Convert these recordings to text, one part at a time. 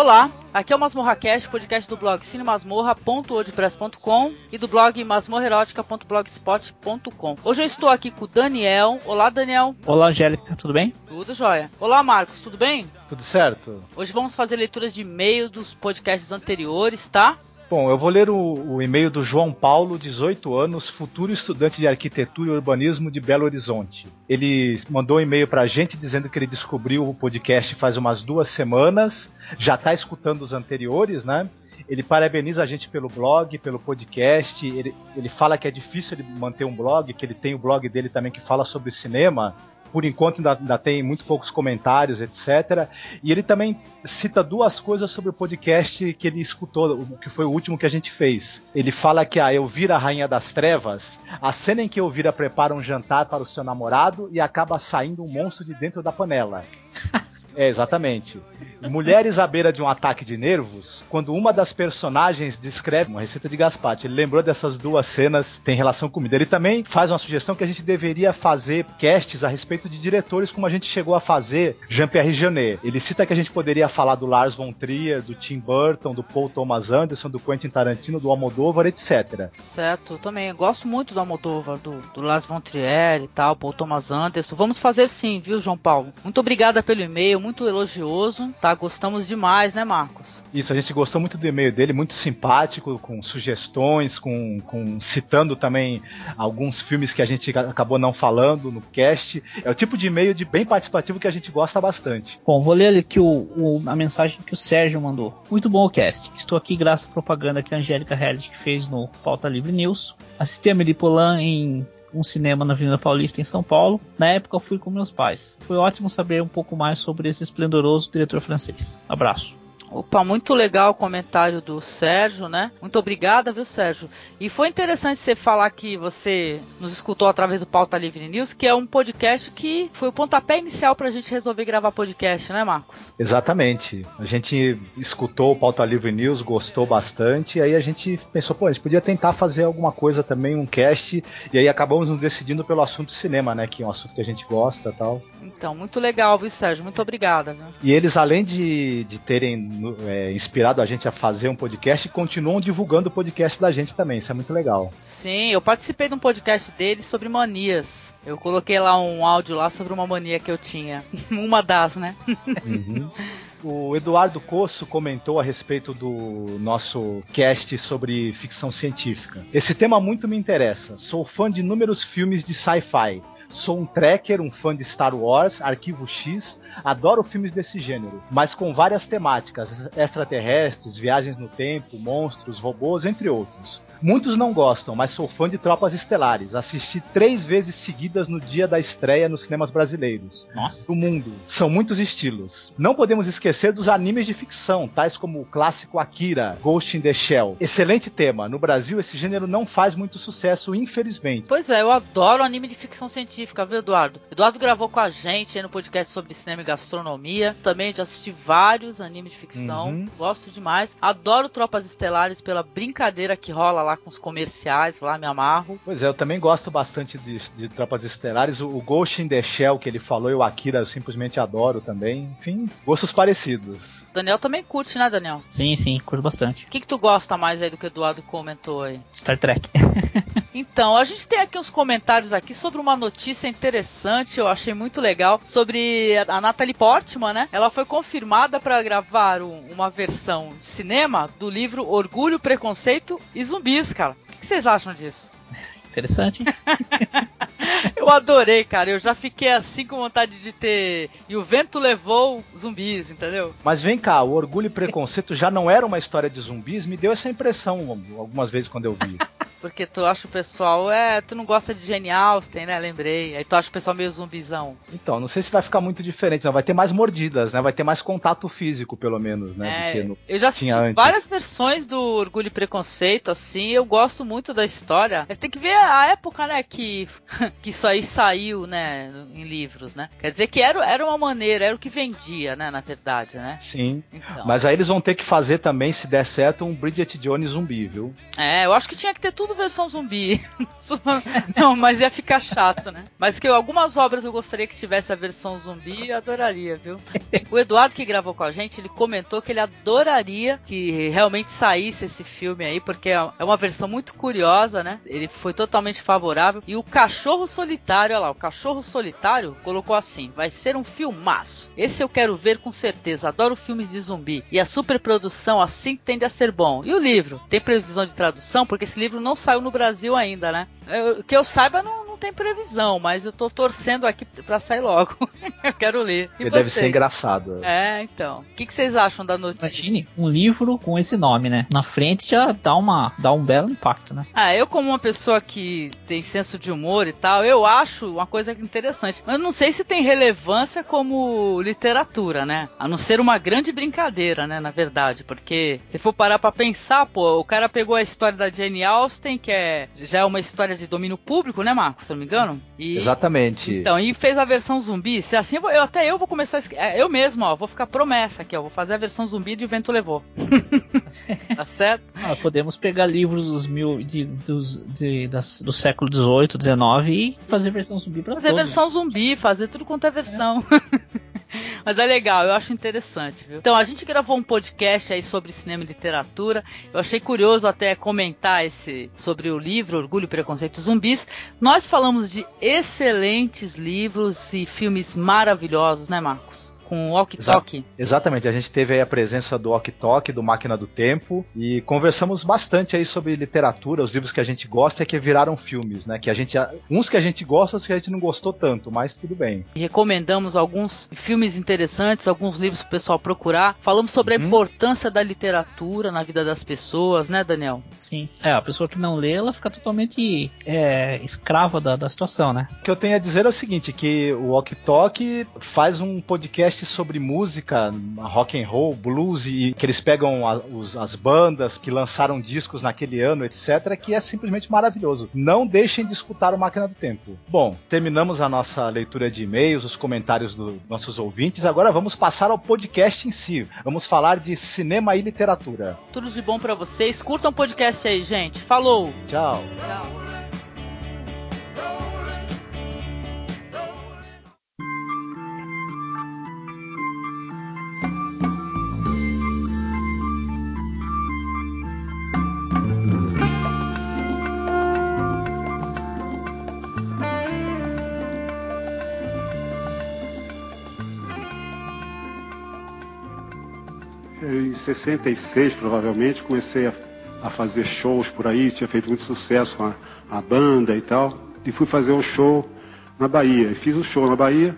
Olá, aqui é o MasmorraCast, podcast do blog cinemasmorra.wordpress.com e do blog masmorrerótica.blogspot.com. Hoje eu estou aqui com o Daniel. Olá, Daniel. Olá, Angélica, tudo bem? Tudo jóia. Olá, Marcos, tudo bem? Tudo certo. Hoje vamos fazer leitura de e-mail dos podcasts anteriores, tá? Bom, eu vou ler o, o, e-mail do João Paulo, 18 anos, futuro estudante de arquitetura e urbanismo de Belo Horizonte. Ele mandou um e-mail pra gente dizendo que ele descobriu o podcast faz umas duas semanas, já tá escutando os anteriores, né? Ele parabeniza a gente pelo blog, pelo podcast. Ele, ele fala que é difícil ele manter um blog, que ele tem o blog dele também que fala sobre cinema por enquanto ainda, ainda, tem muito poucos comentários, etc. E ele também cita duas coisas sobre o podcast que ele escutou, que foi o último que a gente fez. Ele fala que a Elvira, Rainha das Trevas, a cena em que Elvira prepara um jantar para o seu namorado e acaba saindo um monstro de dentro da panela. É, exatamente. Mulheres à beira de um ataque de nervos, quando uma das personagens descreve uma receita de Gaspate. Ele lembrou dessas duas cenas, tem relação com comida. Ele também faz uma sugestão que a gente deveria fazer casts a respeito de diretores, como a gente chegou a fazer Jean-Pierre Jeunet. Ele cita que a gente poderia falar do Lars von Trier, do Tim Burton, do Paul Thomas Anderson, do Quentin Tarantino, do Almodóvar, etc. Certo, eu também gosto muito do Almodóvar, do, do Lars von Trier e tal, Paul Thomas Anderson. Vamos fazer sim, viu, João Paulo? Muito obrigada pelo e-mail, muito elogioso, tá? Gostamos demais, né, Marcos? Isso, a gente gostou muito do e-mail dele, muito simpático, com sugestões, com, com citando também alguns filmes que a gente acabou não falando no cast. É o tipo de e-mail de bem participativo que a gente gosta bastante. Bom, vou ler aqui o, o, a mensagem que o Sérgio mandou. Muito bom o cast. Estou aqui graças à propaganda que a Angélica Hellish fez no Pauta Livre News. Assisti a Melipolan em um cinema na Avenida Paulista em São Paulo. Na época eu fui com meus pais. Foi ótimo saber um pouco mais sobre esse esplendoroso diretor francês. Abraço. Opa, muito legal o comentário do Sérgio, né? Muito obrigada, viu, Sérgio? E foi interessante você falar que você nos escutou através do Pauta Livre News, que é um podcast que foi o pontapé inicial pra gente resolver gravar podcast, né, Marcos? Exatamente. A gente escutou o Pauta Livre News, gostou bastante, e aí a gente pensou, pô, a gente podia tentar fazer alguma coisa também, um cast, e aí acabamos nos decidindo pelo assunto cinema, né? Que é um assunto que a gente gosta tal. Então, muito legal, viu, Sérgio? Muito obrigada. Viu? E eles, além de, de terem é, inspirado a gente a fazer um podcast, continuam divulgando o podcast da gente também. Isso é muito legal. Sim, eu participei de um podcast deles sobre manias. Eu coloquei lá um áudio lá sobre uma mania que eu tinha. uma das, né? Uhum. O Eduardo Coço comentou a respeito do nosso cast sobre ficção científica. Esse tema muito me interessa. Sou fã de inúmeros filmes de sci-fi. Sou um tracker, um fã de Star Wars, Arquivo X, adoro filmes desse gênero, mas com várias temáticas extraterrestres, viagens no tempo, monstros, robôs, entre outros. Muitos não gostam, mas sou fã de Tropas Estelares. Assisti três vezes seguidas no dia da estreia nos cinemas brasileiros. Nossa. Do mundo. São muitos estilos. Não podemos esquecer dos animes de ficção, tais como o clássico Akira, Ghost in the Shell. Excelente tema. No Brasil, esse gênero não faz muito sucesso, infelizmente. Pois é, eu adoro anime de ficção científica, viu, Eduardo? Eduardo gravou com a gente aí no podcast sobre cinema e gastronomia. Também já assisti vários animes de ficção. Uhum. Gosto demais. Adoro Tropas Estelares pela brincadeira que rola lá com os comerciais, lá me amarro. Pois é, eu também gosto bastante de, de Tropas Estelares. O, o Ghost in the Shell que ele falou e o Akira eu simplesmente adoro também. Enfim, gostos parecidos. Daniel também curte, né, Daniel? Sim, sim, curto bastante. O que, que tu gosta mais aí do que o Eduardo comentou aí? Star Trek. então, a gente tem aqui os comentários aqui sobre uma notícia interessante, eu achei muito legal, sobre a Natalie Portman, né? Ela foi confirmada para gravar um, uma versão de cinema do livro Orgulho, Preconceito e Zumbis, cara. O que, que vocês acham disso? Interessante, hein? eu adorei, cara. Eu já fiquei assim com vontade de ter. E o vento levou zumbis, entendeu? Mas vem cá, o Orgulho e Preconceito já não era uma história de zumbis? Me deu essa impressão algumas vezes quando eu vi. Porque tu acha o pessoal, é, tu não gosta de Jane Austen, né? Lembrei. Aí tu acha o pessoal meio zumbizão. Então, não sei se vai ficar muito diferente, não. Vai ter mais mordidas, né? Vai ter mais contato físico, pelo menos, né? É, no... eu já assisti várias versões do Orgulho e Preconceito, assim, eu gosto muito da história. Mas tem que ver a época, né, que, que isso aí saiu, né, em livros, né? Quer dizer que era, era uma maneira, era o que vendia, né, na verdade, né? Sim. Então. Mas aí eles vão ter que fazer também, se der certo, um Bridget Jones zumbi, viu? É, eu acho que tinha que ter tudo tudo versão zumbi. não, mas ia ficar chato, né? Mas que algumas obras eu gostaria que tivesse a versão zumbi, eu adoraria, viu? O Eduardo que gravou com a gente, ele comentou que ele adoraria que realmente saísse esse filme aí, porque é uma versão muito curiosa, né? Ele foi totalmente favorável. E o Cachorro Solitário, olha lá, o Cachorro Solitário colocou assim: vai ser um filmaço. Esse eu quero ver com certeza. Adoro filmes de zumbi. E a superprodução assim tende a ser bom. E o livro? Tem previsão de tradução? Porque esse livro não saiu no Brasil ainda, né? Eu, que eu saiba, não, não tem previsão, mas eu tô torcendo aqui pra sair logo. eu quero ler. E deve ser engraçado. É, então. O que, que, vocês acham da notícia? Imagine um livro com esse nome, né? Na frente já dá, uma, dá um belo impacto, né? Ah, eu como uma pessoa que tem senso de humor e tal, eu acho uma coisa interessante. Mas eu não sei se tem relevância como literatura, né? A não ser uma grande brincadeira, né? Na verdade, porque se for parar pra pensar, pô, o cara pegou a história da Jane Austen, que é já é uma história de domínio público, né, Marcos? Se eu não me engano. E, Exatamente. Então, e fez a versão zumbi. Se assim, eu, até eu vou começar. A, é, eu mesmo, ó, vou ficar promessa aqui, ó. Vou fazer a versão zumbi de Vento Levou. tá certo? Ah, podemos pegar livros dos mil, de, dos, de, das, do século XVIII, XIX e fazer versão zumbi pra Fazer todos. versão zumbi, fazer tudo quanto é versão. É. Mas é legal, eu acho interessante, viu? Então, a gente gravou um podcast aí sobre cinema e literatura. Eu achei curioso até comentar esse sobre o livro Orgulho, Preconceito e Zumbis. Nós falamos de excelentes livros e filmes maravilhosos, né, Marcos? Com o Walk Talk. Exatamente, a gente teve aí a presença do Walk Talk, do Máquina do Tempo, e conversamos bastante aí sobre literatura, os livros que a gente gosta e que viraram filmes, né? Que a gente. Uns que a gente gosta, outros que a gente não gostou tanto, mas tudo bem. E recomendamos alguns filmes interessantes, alguns livros pro pessoal procurar. Falamos sobre uhum. a importância da literatura na vida das pessoas, né, Daniel? Sim. É, a pessoa que não lê, ela fica totalmente é, escrava da, da situação, né? O que eu tenho a dizer é o seguinte: que o Walk Talk faz um podcast podcast sobre música, rock and roll, blues e que eles pegam a, os, as bandas que lançaram discos naquele ano, etc, que é simplesmente maravilhoso. Não deixem de escutar o Máquina do Tempo. Bom, terminamos a nossa leitura de e-mails, os comentários dos nossos ouvintes. Agora vamos passar ao podcast em si. Vamos falar de cinema e literatura. Tudo de bom para vocês. Curtam o podcast aí, gente. Falou. Tchau. Tchau. 66, provavelmente, comecei a, a, fazer shows por aí, tinha feito muito sucesso com a, a banda e tal, e fui fazer um show na Bahia. Fiz o um show na Bahia,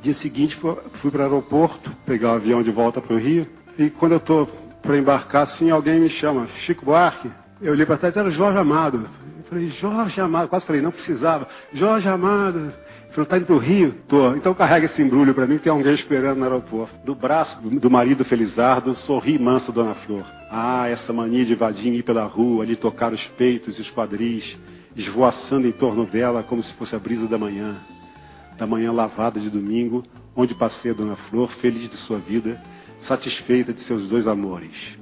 dia seguinte fui para o aeroporto, pegar o avião de volta para o Rio, e quando eu estou para embarcar, assim, alguém me chama, Chico Buarque. Eu olhei para trás, era Jorge Amado. Eu falei, Jorge Amado, quase falei, não precisava. Jorge Amado. Falou, tá indo pro Rio? Tô. Então carrega esse embrulho para mim que tem alguém esperando no aeroporto. Do braço do, do marido Felizardo, sorri mansa Dona Flor. Ah, essa mania de vadim ir pela rua, ali tocar os peitos e os quadris, esvoaçando em torno dela como se fosse a brisa da manhã. Da manhã lavada de domingo, onde passei a Dona Flor, feliz de sua vida, satisfeita de seus dois amores.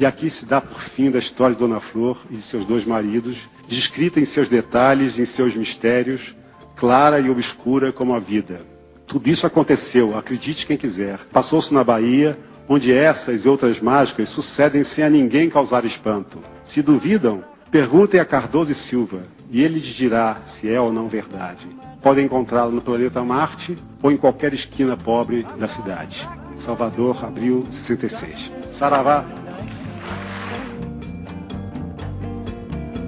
E aqui se dá por fim da história de Dona Flor e de seus dois maridos, descrita em seus detalhes, em seus mistérios, clara e obscura como a vida. Tudo isso aconteceu, acredite quem quiser. Passou-se na Bahia, onde essas e outras mágicas sucedem sem a ninguém causar espanto. Se duvidam, perguntem a Cardoso e Silva, e ele lhes dirá se é ou não verdade. Podem encontrá-lo no planeta Marte ou em qualquer esquina pobre da cidade. Salvador, abril 66. Saravá.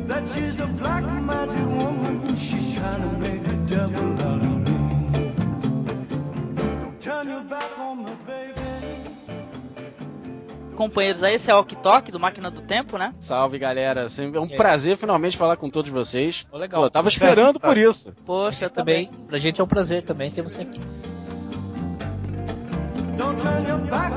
That she's a black magic woman, she's trying to make Companheiros, aí esse é o Ok Tok do Máquina do Tempo, né? Salve galera, é um é. prazer finalmente falar com todos vocês. Oh, legal. Pô, tava esperando por isso. Poxa, também. também. Pra gente é um prazer também ter você aqui. Don't turn your back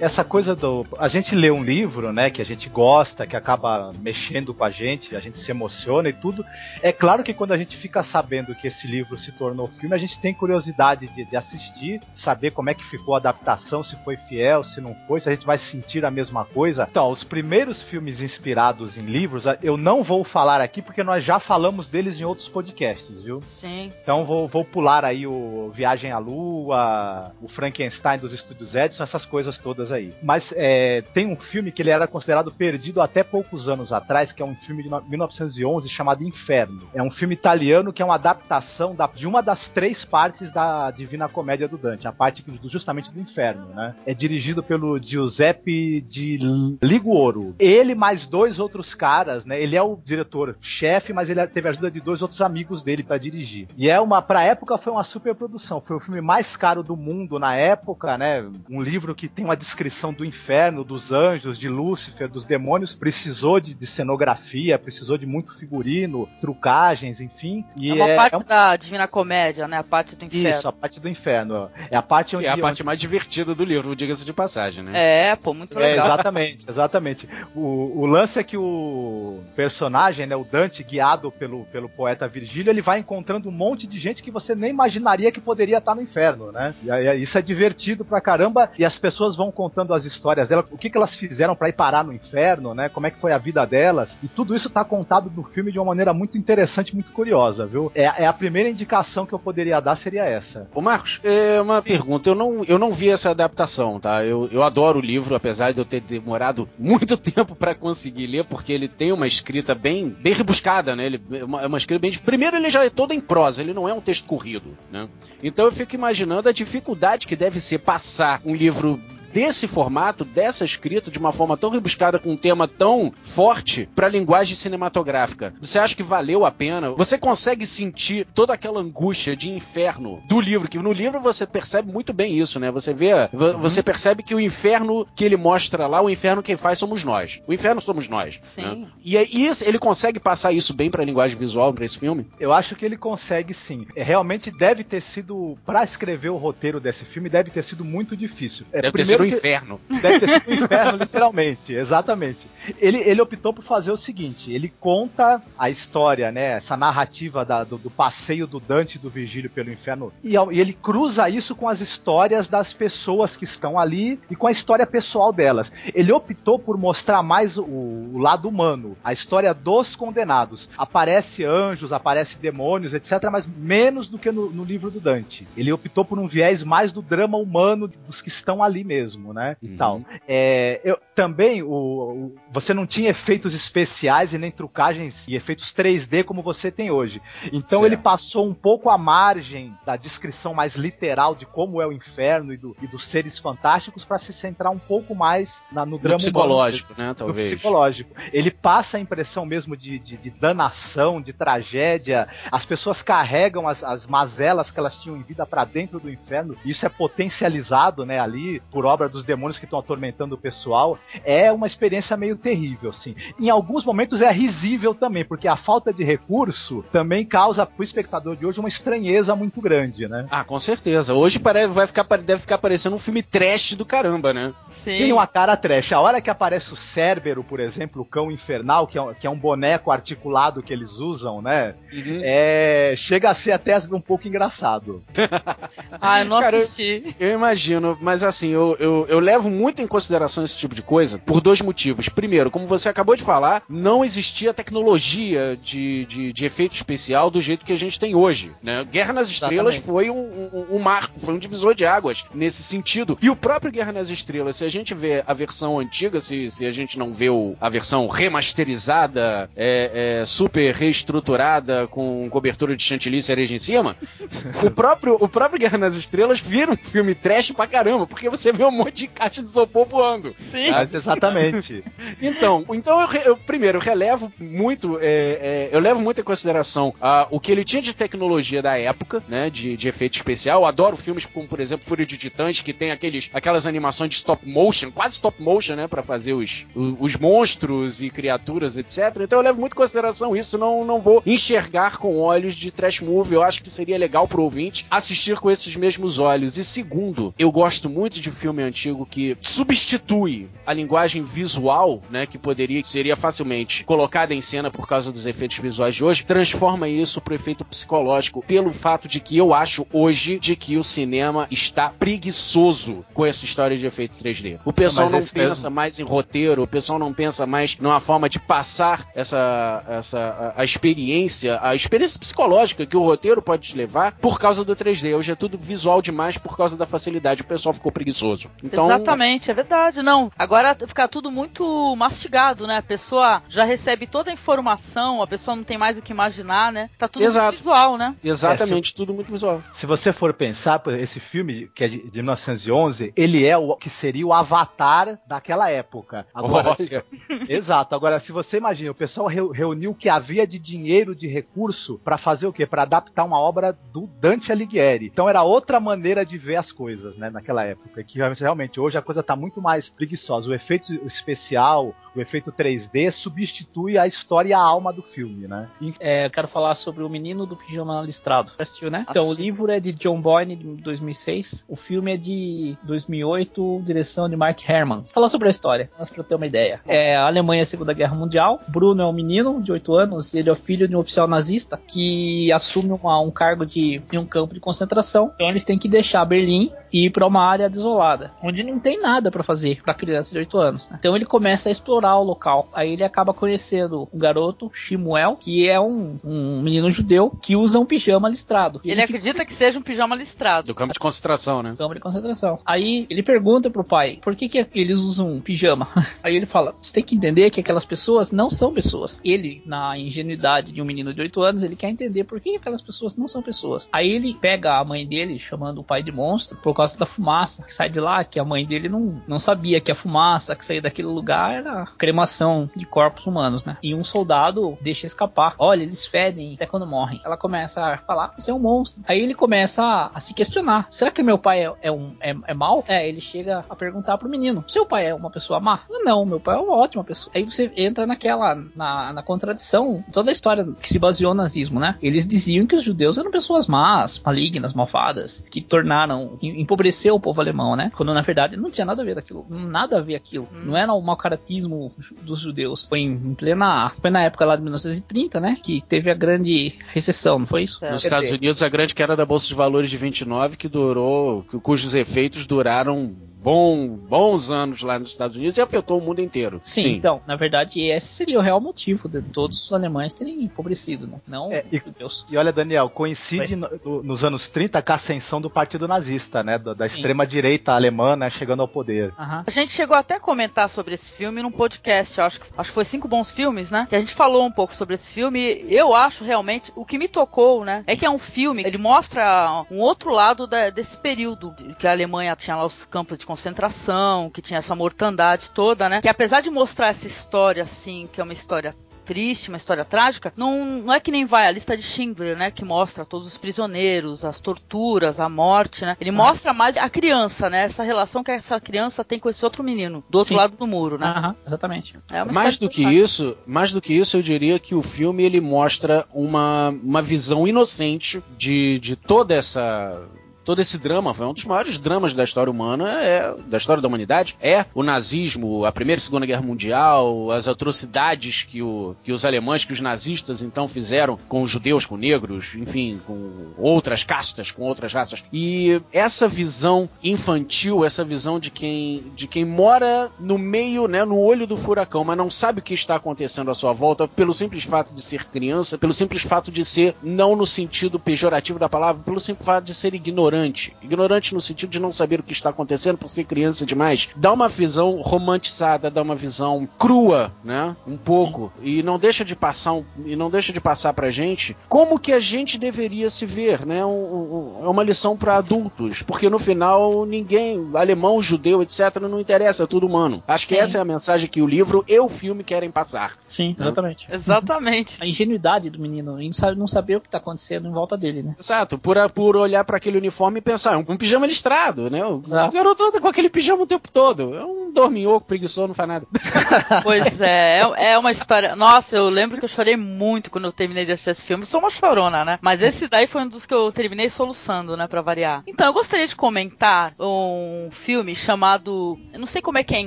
essa coisa do. A gente lê um livro, né, que a gente gosta, que acaba mexendo com a gente, a gente se emociona e tudo. É claro que quando a gente fica sabendo que esse livro se tornou filme, a gente tem curiosidade de, de assistir, saber como é que ficou a adaptação, se foi fiel, se não foi, se a gente vai sentir a mesma coisa. Então, os primeiros filmes inspirados em livros, eu não vou falar aqui porque nós já falamos deles em outros podcasts, viu? Sim. Então vou, vou pular aí o Viagem à Lua, o Frankenstein dos estúdios Edison, essas coisas todas aí. Mas é, tem um filme que ele era considerado perdido até poucos anos atrás, que é um filme de 1911 chamado Inferno. É um filme italiano que é uma adaptação da, de uma das três partes da Divina Comédia do Dante, a parte justamente do Inferno, né? É dirigido pelo Giuseppe de Liguoro. Ele mais dois outros caras, né? Ele é o diretor-chefe, mas ele teve a ajuda de dois outros amigos dele para dirigir. E é uma, pra época foi uma super produção. Foi o filme mais caro do mundo na época, né? Um livro que tem uma descrição do inferno, dos anjos, de Lúcifer, dos demônios. Precisou de, de cenografia, precisou de muito figurino, trucagens, enfim. E é uma é, parte é um... da Divina Comédia, né? A parte do inferno. Isso, a parte do inferno. É a parte onde. Que é a parte mais divertida do livro, diga-se de passagem, né? É, pô, muito é, legal. É, exatamente, exatamente. O, o lance é que o personagem, né, o Dante, guiado pelo, pelo poeta Virgílio, ele vai encontrando um monte de gente que você nem imaginaria que poderia estar no inferno, né? E aí, isso é divertido pra caramba e as pessoas vão contando as histórias dela, o que, que elas fizeram para ir parar no inferno, né? Como é que foi a vida delas. E tudo isso tá contado no filme de uma maneira muito interessante, muito curiosa, viu? É, é a primeira indicação que eu poderia dar seria essa. Ô Marcos, é uma Sim. pergunta. Eu não, eu não vi essa adaptação, tá? Eu, eu adoro o livro, apesar de eu ter demorado muito tempo para conseguir ler, porque ele tem uma escrita bem, bem rebuscada, né? Ele, é uma, é uma escrita bem. Primeiro, ele já é todo em prosa, ele não é um texto corrido, né? Então eu fico imaginando a dificuldade que deve ser passar um livro desse formato, dessa escrita, de uma forma tão rebuscada, com um tema tão forte para a linguagem cinematográfica. Você acha que valeu a pena? Você consegue sentir toda aquela angústia de inferno do livro, que no livro você percebe muito bem isso, né? Você vê, uhum. você percebe que o inferno que ele mostra lá, o inferno quem faz somos nós. O inferno somos nós. Né? Sim. Né? E é isso, ele consegue passar isso bem para a linguagem visual para esse filme? Eu acho que ele consegue sim. É, realmente deve ter sido para escrever o roteiro desse filme deve ter sido muito difícil. É, deve primeiro, ter sido um inferno. Deve ter sido um inferno, literalmente, exatamente. Ele, ele optou por fazer o seguinte: ele conta a história, né? Essa narrativa da, do, do, passeio do Dante e do Virgílio pelo inferno, e, e, ele cruza isso com as histórias das pessoas que estão ali e com a história pessoal delas. Ele optou por mostrar mais o, o lado humano, a história dos condenados. Aparece anjos, aparece demônios, etc., mas menos do que no, no livro do Dante. Ele optou por um viés mais do drama humano dos que estão ali mesmo mesmo, né? E uhum. tal. É, eu, também o, o, você não tinha efeitos especiais e nem trucagens e efeitos 3D como você tem hoje. Então certo. ele passou um pouco à margem da descrição mais literal de como é o inferno e, do, e dos seres fantásticos para se centrar um pouco mais na, no drama no psicológico, humano, né? Talvez. Psicológico. Ele passa a impressão mesmo de, de, de danação, de tragédia. As pessoas carregam as, as mazelas que elas tinham em vida para dentro do inferno. E isso é potencializado, né? Ali por obra dos demônios que estão atormentando o pessoal, é uma experiência meio terrível, assim. Em alguns momentos é risível também, porque a falta de recurso também causa pro espectador de hoje uma estranheza muito grande, né? Ah, com certeza. Hoje vai ficar, deve ficar parecendo um filme trash do caramba, né? Sim. Tem uma cara trash. A hora que aparece o Cérbero, por exemplo, o cão infernal, que é, que é um boneco articulado que eles usam, né? Uhum. É, chega a ser até um pouco engraçado. ah, eu não Cara, assisti. Eu, eu imagino, mas assim, eu, eu, eu, levo muito em consideração esse tipo de coisa por dois motivos. Primeiro, como você acabou de falar, não existia tecnologia de, de, de efeito especial do jeito que a gente tem hoje. Né? Guerra nas Estrelas Exatamente. foi um, um, um, marco, foi um divisor de águas nesse sentido. E o próprio Guerra nas Estrelas, se a gente vê a versão antiga, se, se a gente não vê o, a versão remasterizada, é, é, super reestruturada, com cobertura de chantilly e cereja em cima, o próprio, o próprio Guerra nas Estrelas vira um filme trash pra caramba, porque você vê um monte de caixa de isopor voando. Sim. Mas exatamente. então, então eu, eu primeiro eu relevo muito, é, é, eu levo muito em consideração uh, o que ele tinha de tecnologia da época, né, de, de efeito especial. Eu adoro filmes como, por exemplo, Fúria de Titãs, que tem aqueles, aquelas animações de stop motion, quase stop motion, né, para fazer os, os, os, monstros e criaturas, etc. Então eu levo muito em consideração isso, não, não vou enxergar com olhos de trash movie. Eu acho que seria legal pro ouvinte assistir com esses mesmos olhos. E segundo, eu gosto muito de filme antigo que substitui a linguagem visual, né, que poderia, seria facilmente colocada em cena por causa dos efeitos visuais de hoje, transforma isso pro efeito psicológico, pelo fato de que eu acho hoje de que o cinema está preguiçoso com essa história de efeito 3D. O pessoal não, não pensa mesmo. mais em roteiro, o pessoal não pensa mais numa forma de passar essa, essa a, a experiência, a experiência psicológica que o roteiro pode te levar por causa do 3D. Hoje é tudo visual demais por causa da facilidade. O pessoal ficou preguiçoso. Então, Exatamente, é verdade. Não, agora fica tudo muito mastigado, né? A pessoa já recebe toda a informação, a pessoa não tem mais o que imaginar, né? Tá tudo Exato. muito visual, né? Exatamente, é, se, tudo muito visual. Se você for pensar, esse filme, que é de, de 1911, ele é o que seria o avatar daquela época. Agora. Exato. Agora, se você imagina, o pessoal reuniu o que havia de dinheiro, de recurso, para fazer o quê? Para adaptar uma obra do Dante Alighieri. Então era outra maneira de ver as coisas, né, naquela época. Que realmente hoje a coisa tá muito mais preguiçosa. O efeito especial, o efeito 3D substitui a história e a alma do filme, né? É, eu quero falar sobre o Menino do Pijama Listrado. Assistiu, né? Então, o livro é de John Boyne, de 2006. O filme é de 2008, direção de Mark Herman. Vou falar sobre a história, mas pra ter uma ideia. É a Alemanha Segunda Guerra Mundial. Bruno é um menino de 8 anos. Ele é o filho de um oficial nazista que assume uma, um cargo de, em um campo de concentração. Então, eles têm que deixar Berlim e ir para uma área desolada, onde não tem nada para fazer para criança de 8 anos. Né? Então, ele começa a explorar o local. Aí ele acaba conhecendo um garoto, Shimuel, que é um, um menino judeu que usa um pijama listrado. Ele, ele acredita que seja um pijama listrado. Do campo de concentração, né? Campo de concentração. Aí ele pergunta pro pai, por que, que eles usam um pijama? Aí ele fala, você tem que entender que aquelas pessoas não são pessoas. Ele, na ingenuidade de um menino de 8 anos, ele quer entender por que aquelas pessoas não são pessoas. Aí ele pega a mãe dele, chamando o pai de monstro, por causa da fumaça que sai de lá, que a mãe dele não, não sabia que a fumaça que saía daquele lugar era cremação de corpos humanos, né? E um soldado deixa escapar. Olha, eles fedem até quando morrem. Ela começa a falar, você é um monstro. Aí ele começa a, a se questionar. Será que meu pai é, é um, é, é mal? É, ele chega a perguntar pro menino, seu pai é uma pessoa má? Não, meu pai é uma ótima pessoa. Aí você entra naquela, na, na contradição, toda a história que se baseou no nazismo, né? Eles diziam que os judeus eram pessoas más, malignas, malvadas, que tornaram, empobreceu o povo alemão, né? Quando na verdade não tinha nada a ver daquilo, nada a ver aquilo. Hum. Não era o mau caratismo dos judeus. Foi em plena. Foi na época lá de 1930, né? Que teve a grande recessão, não foi isso? É. Nos Estados dizer... Unidos, a grande queda da Bolsa de Valores de 29, que durou. cujos efeitos duraram bom, bons anos lá nos Estados Unidos e afetou o mundo inteiro. Sim, Sim. então, na verdade, esse seria o real motivo de todos os alemães terem empobrecido, né? Não é, e, Deus. E olha, Daniel, coincide no, nos anos 30 com a ascensão do Partido Nazista, né? Da, da extrema-direita alemã, né? Chegando ao poder. Uhum. A gente chegou até a comentar sobre esse filme num podcast, acho que, acho que foi Cinco Bons Filmes, né? Que a gente falou um pouco sobre esse filme. Eu acho realmente, o que me tocou, né? É que é um filme, ele mostra um outro lado da, desse período que a Alemanha tinha lá os campos de concentração, que tinha essa mortandade toda, né? Que apesar de mostrar essa história assim, que é uma história triste, uma história trágica, não, não é que nem vai a lista de Schindler, né? Que mostra todos os prisioneiros, as torturas, a morte, né? Ele mostra mais a criança, né? Essa relação que essa criança tem com esse outro menino, do outro Sim. lado do muro, né? Aham, exatamente. É mais do que isso, mais do que isso, eu diria que o filme ele mostra uma, uma visão inocente de, de toda essa todo esse drama, foi um dos maiores dramas da história humana, é, da história da humanidade, é o nazismo, a Primeira e Segunda Guerra Mundial, as atrocidades que, o, que os alemães, que os nazistas então fizeram com os judeus, com negros, enfim, com outras castas, com outras raças. E essa visão infantil, essa visão de quem, de quem mora no meio, né, no olho do furacão, mas não sabe o que está acontecendo à sua volta, pelo simples fato de ser criança, pelo simples fato de ser, não no sentido pejorativo da palavra, pelo simples fato de ser ignorante ignorante. Ignorante no sentido de não saber o que está acontecendo por ser criança demais. Dá uma visão romantizada, dá uma visão crua, né? Um pouco. Sim. E não deixa de passar um, e não deixa de passar pra gente como que a gente deveria se ver, né? Um, um, é uma lição para adultos, porque no final ninguém, alemão, judeu, etc, não interessa, é tudo humano. Acho Sim. que essa é a mensagem que o livro e o filme querem passar. Sim, né? exatamente. Exatamente. A ingenuidade do menino, em não saber o que está acontecendo em volta dele, né? Exato, por, por olhar para aquele uniforme e pensar, é um, um pijama listrado, né? O Exato. garoto anda com aquele pijama o tempo todo. É um dorminhoco, preguiçoso, não faz nada. Pois é, é, é uma história. Nossa, eu lembro que eu chorei muito quando eu terminei de assistir esse filme. Sou uma chorona, né? Mas esse daí foi um dos que eu terminei soluçando, né? Pra variar. Então, eu gostaria de comentar um filme chamado. Eu não sei como é que é em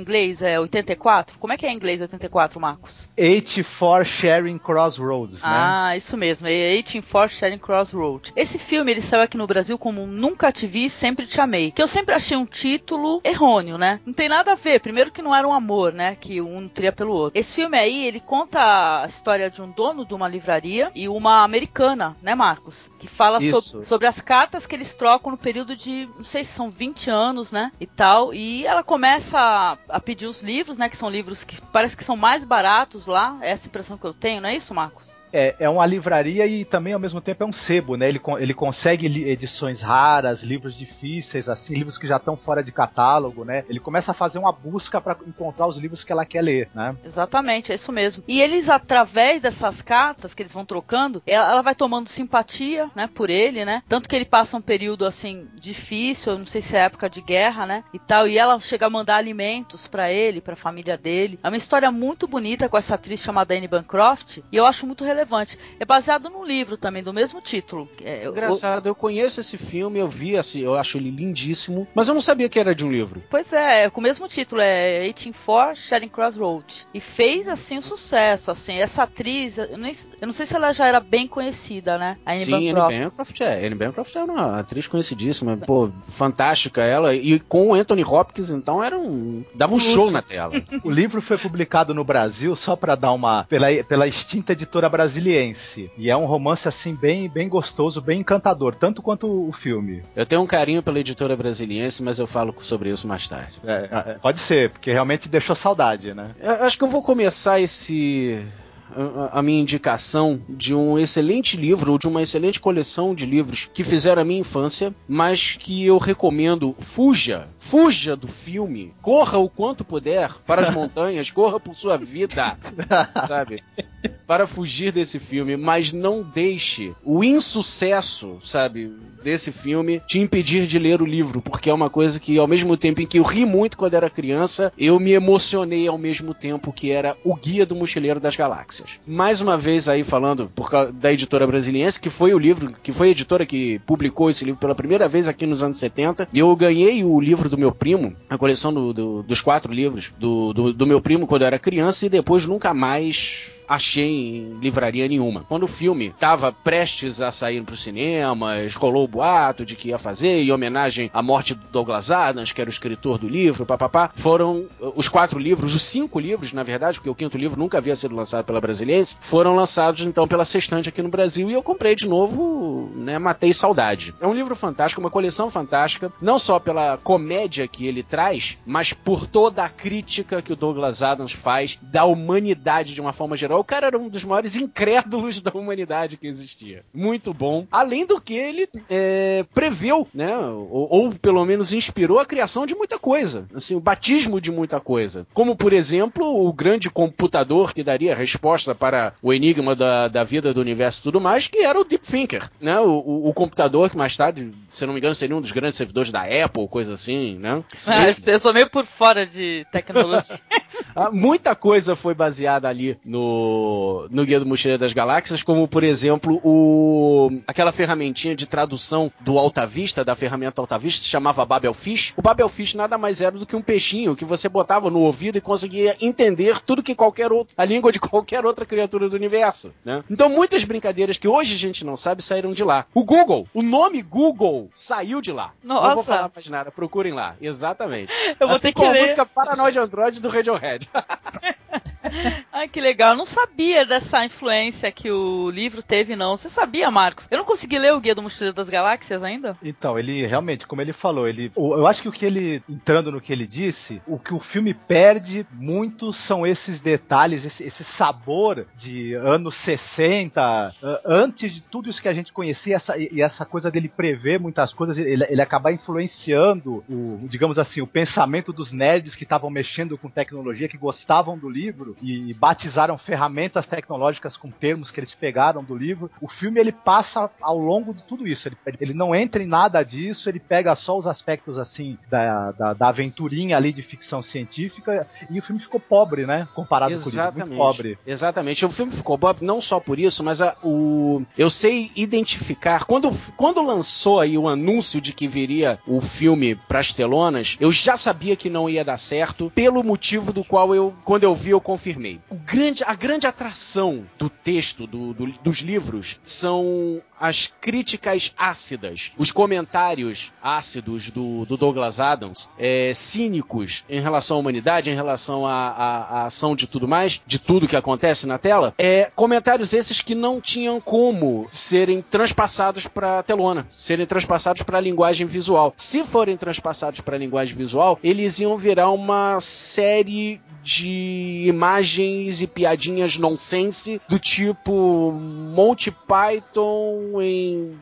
inglês, é 84? Como é que é em inglês 84, Marcos? 84 Sharing Crossroads, né? Ah, isso mesmo, é 84 Sharing Crossroad. Esse filme ele saiu aqui no Brasil como Nunca Te Vi, Sempre Te Amei. Que eu sempre achei um título errôneo, né? Não tem nada a ver. Primeiro que não era um amor, né? Que um nutria pelo outro. Esse filme aí, ele conta a história de um dono de uma livraria e uma americana, né, Marcos? Que fala sob- sobre as cartas que eles trocam no período de, não sei se são 20 anos, né? E tal. E ela começa a, a pedir os livros, né? Que são livros que parece que são mais baratos lá. É essa impressão que eu tenho, não é isso, Marcos? É, é uma livraria e também ao mesmo tempo é um sebo, né? Ele, ele consegue edições raras, livros difíceis, assim, livros que já estão fora de catálogo, né? Ele começa a fazer uma busca para encontrar os livros que ela quer ler, né? Exatamente, é isso mesmo. E eles, através dessas cartas que eles vão trocando, ela, ela vai tomando simpatia, né, por ele, né? Tanto que ele passa um período, assim, difícil, não sei se é época de guerra, né, e tal. E ela chega a mandar alimentos pra ele, pra família dele. É uma história muito bonita com essa atriz chamada Anne Bancroft, e eu acho muito relevante. É baseado num livro também, do mesmo título. É, eu- Engraçado, eu conheço esse filme, eu vi, assim, eu acho ele lindíssimo, mas eu não sabia que era de um livro. Pois é, é com o mesmo título, é 184 Sharing Crossroad. E fez, assim, um sucesso, assim. Essa atriz, eu, nem- eu não sei se ela já era bem conhecida, né? A Anne Sim, Anne Bancroft. Bancroft é. Anne Bancroft é uma atriz conhecidíssima, pô, fantástica ela. E com o Anthony Hopkins, então, era um. dava um show na tela. O livro foi publicado no Brasil só para dar uma pela, pela extinta editora brasiliense e é um romance assim bem bem gostoso, bem encantador, tanto quanto o filme. Eu tenho um carinho pela editora brasiliense, mas eu falo sobre isso mais tarde. É, é, pode ser, porque realmente deixou saudade, né? Eu acho que eu vou começar esse. a- A minha indicação de um excelente livro ou de uma excelente coleção de livros que fizeram a minha infância, mas que eu recomendo. Fuja, fuja do filme, corra o quanto puder para as montanhas, corra por sua vida, sabe? Para fugir desse filme, mas não deixe o insucesso, sabe, desse filme te impedir de ler o livro, porque é uma coisa que, ao mesmo tempo em que eu ri muito quando era criança, eu me emocionei ao mesmo tempo que era o Guia do Mochileiro das Galáxias. Mais uma vez aí falando por causa da editora brasiliense, que foi o livro, que foi a editora que publicou esse livro pela primeira vez aqui nos anos 70. Eu ganhei o livro do meu primo, a coleção do- do- dos quatro livros do, do, do meu primo quando eu era criança e depois nunca mais achei em livraria nenhuma. Quando o filme estava prestes a sair para os cinemas, rolou o boato de que ia fazer em homenagem à morte do Douglas Adams, que era o escritor do livro, papapá, foram uh, os quatro livros, os cinco livros, na verdade, porque o quinto livro nunca havia sido lançado pela Brasiliense, foram lançados então pela Sextante aqui no Brasil e eu comprei de novo, né, matei saudade. É um livro fantástico, uma coleção fantástica, não só pela comédia que ele traz, mas por toda a crítica que o Douglas Adams faz da humanidade de uma forma geral. O cara era um dos maiores incrédulos da humanidade que existia. Muito bom. Além do que ele é, preveu, né? Ou, ou pelo menos inspirou a criação de muita coisa. Assim, o batismo de muita coisa. Como, por exemplo, o grande computador que daria resposta para o enigma da, da vida, do universo e tudo mais, que era o Deep Thinker, né? O, o- o computador que mais tarde, se não me engano, seria um dos grandes servidores da Apple, coisa assim, né? Mas eu sou meio por fora de tecnologia. Ah, muita coisa foi baseada ali no, no Guia do Mochileiro das Galáxias, como por exemplo o aquela ferramentinha de tradução do Alta Vista, da ferramenta Alta Vista, se chamava Babelfish. O Babelfish nada mais era do que um peixinho que você botava no ouvido e conseguia entender tudo que qualquer outro, a língua de qualquer outra criatura do universo, né? Então muitas brincadeiras que hoje a gente não sabe saíram de lá. O Google, o nome Google saiu de lá. Não vou Nossa. falar mais nada, procurem lá. Exatamente. Eu vou assim ter que como a ler. música Paranoid Android do Radiohead. Ai, que legal. Eu não sabia dessa influência que o livro teve, não. Você sabia, Marcos? Eu não consegui ler o Guia do Mochileiro das Galáxias ainda? Então, ele realmente, como ele falou, ele, eu acho que o que ele, entrando no que ele disse, o que o filme perde muito são esses detalhes, esse, esse sabor de anos 60, ah, antes de tudo isso que a gente conhecia, essa, e e essa coisa dele prever muitas coisas, ele, ele acabar influenciando o, digamos assim, o pensamento dos nerds que estavam mexendo com tecnologia, que gostavam do livro, e, e batizaram ferramentas tecnológicas com termos que eles pegaram do livro. O filme ele passa ao longo de tudo isso. Ele, ele não entra em nada disso, ele pega só os aspectos assim da, da, da aventurinha ali de ficção científica e o filme ficou pobre, né? Comparado Exatamente. com o livro, muito pobre. Exatamente. O filme ficou pobre não só por isso, mas a, o eu sei identificar quando quando lançou aí o anúncio de que viria o filme pras telonas, eu já sabia que não ia dar certo pelo motivo do qual eu quando eu vi eu confirmei. O grande a grande atração do texto do, do, dos livros são as críticas ácidas, os comentários ácidos do, do Douglas Adams, é, cínicos em relação à humanidade, em relação à, à, à, ação de tudo mais, de tudo que acontece na tela, é, comentários esses que não tinham como serem transpassados para telona, serem transpassados para a linguagem visual. Se forem transpassados para a linguagem visual, eles iam virar uma série de imagens e piadinhas nonsense do tipo Monty Python em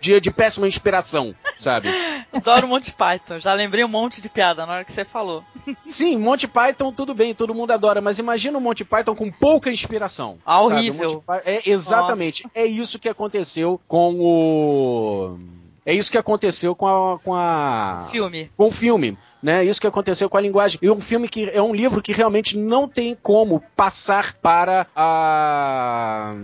dia de péssima inspiração, sabe? Adoro Monty Python. Já lembrei um monte de piada na hora que você falou. Sim, Monty Python tudo bem, todo mundo adora, mas imagina o Monty Python com pouca inspiração. Ah, horrível. É exatamente, Nossa. é isso que aconteceu com o é isso que aconteceu com a. Com a filme. Com o filme. Né? Isso que aconteceu com a linguagem. E um filme que é um livro que realmente não tem como passar para a.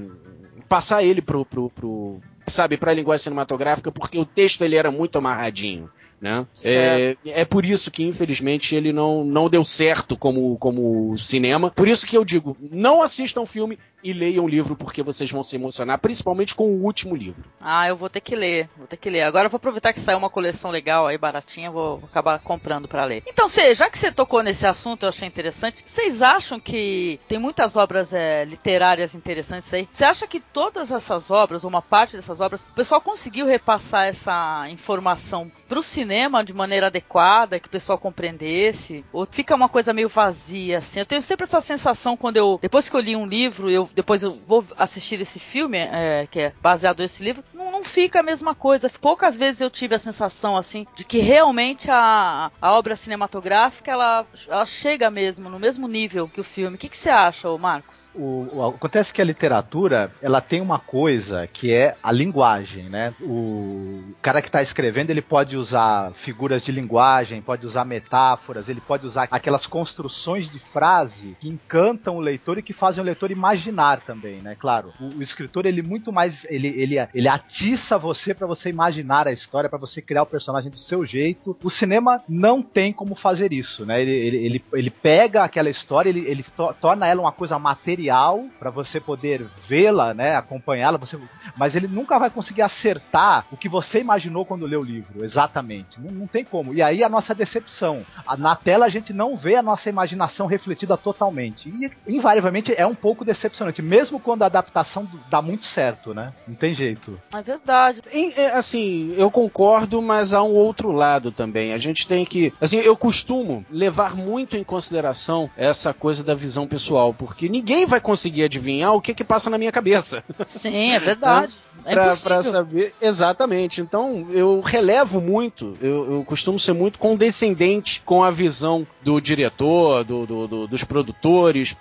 passar ele pro, pro, pro sabe, para a linguagem cinematográfica, porque o texto ele era muito amarradinho. Né? É, é por isso que, infelizmente, ele não, não deu certo como, como cinema. Por isso que eu digo: não assistam filme e leiam o livro, porque vocês vão se emocionar, principalmente com o último livro. Ah, eu vou ter que ler, vou ter que ler. Agora eu vou aproveitar que saiu uma coleção legal aí, baratinha, vou, vou acabar comprando para ler. Então, cê, já que você tocou nesse assunto, eu achei interessante. Vocês acham que tem muitas obras é, literárias interessantes aí? Você acha que todas essas obras, ou uma parte dessas obras, o pessoal conseguiu repassar essa informação pro cinema de maneira adequada, que o pessoal compreendesse? Ou fica uma coisa meio vazia, assim? Eu tenho sempre essa sensação quando eu, depois que eu li um livro, eu depois eu vou assistir esse filme, é, que é baseado nesse livro, não, não, fica a mesma coisa. Poucas vezes eu tive a sensação, assim, de que realmente a, a obra cinematográfica, ela, ela chega mesmo, no mesmo nível que o filme. O que, que você acha, Marcos? O, o, acontece que a literatura, ela tem uma coisa que é a linguagem, né? O cara que está escrevendo, ele pode usar figuras de linguagem, pode usar metáforas, ele pode usar aquelas construções de frase que encantam o leitor e que fazem o leitor imaginar também, né? Claro, o, o escritor ele muito mais ele ele, ele atiça você para você imaginar a história, para você criar o personagem do seu jeito. O cinema não tem como fazer isso, né? Ele, ele, ele, ele pega aquela história, ele, ele to, torna ela uma coisa material para você poder vê-la, né? Acompanhá-la, você, mas ele nunca vai conseguir acertar o que você imaginou quando leu o livro, exatamente. Não, não tem como. E aí a nossa decepção. Na tela a gente não vê a nossa imaginação refletida totalmente. E invariavelmente é um pouco decepcionante, mesmo quando a adaptação dá muito certo, né? Não tem jeito. É verdade. É, assim, eu concordo, mas há um outro lado também. A gente tem que. Assim, eu costumo levar muito em consideração essa coisa da visão pessoal, porque ninguém vai conseguir adivinhar o que que passa na minha cabeça. Sim, é verdade. É pra, pra, saber exatamente. Então eu relevo muito, eu, eu, costumo ser muito condescendente com a visão do diretor, do, do, do dos produtores,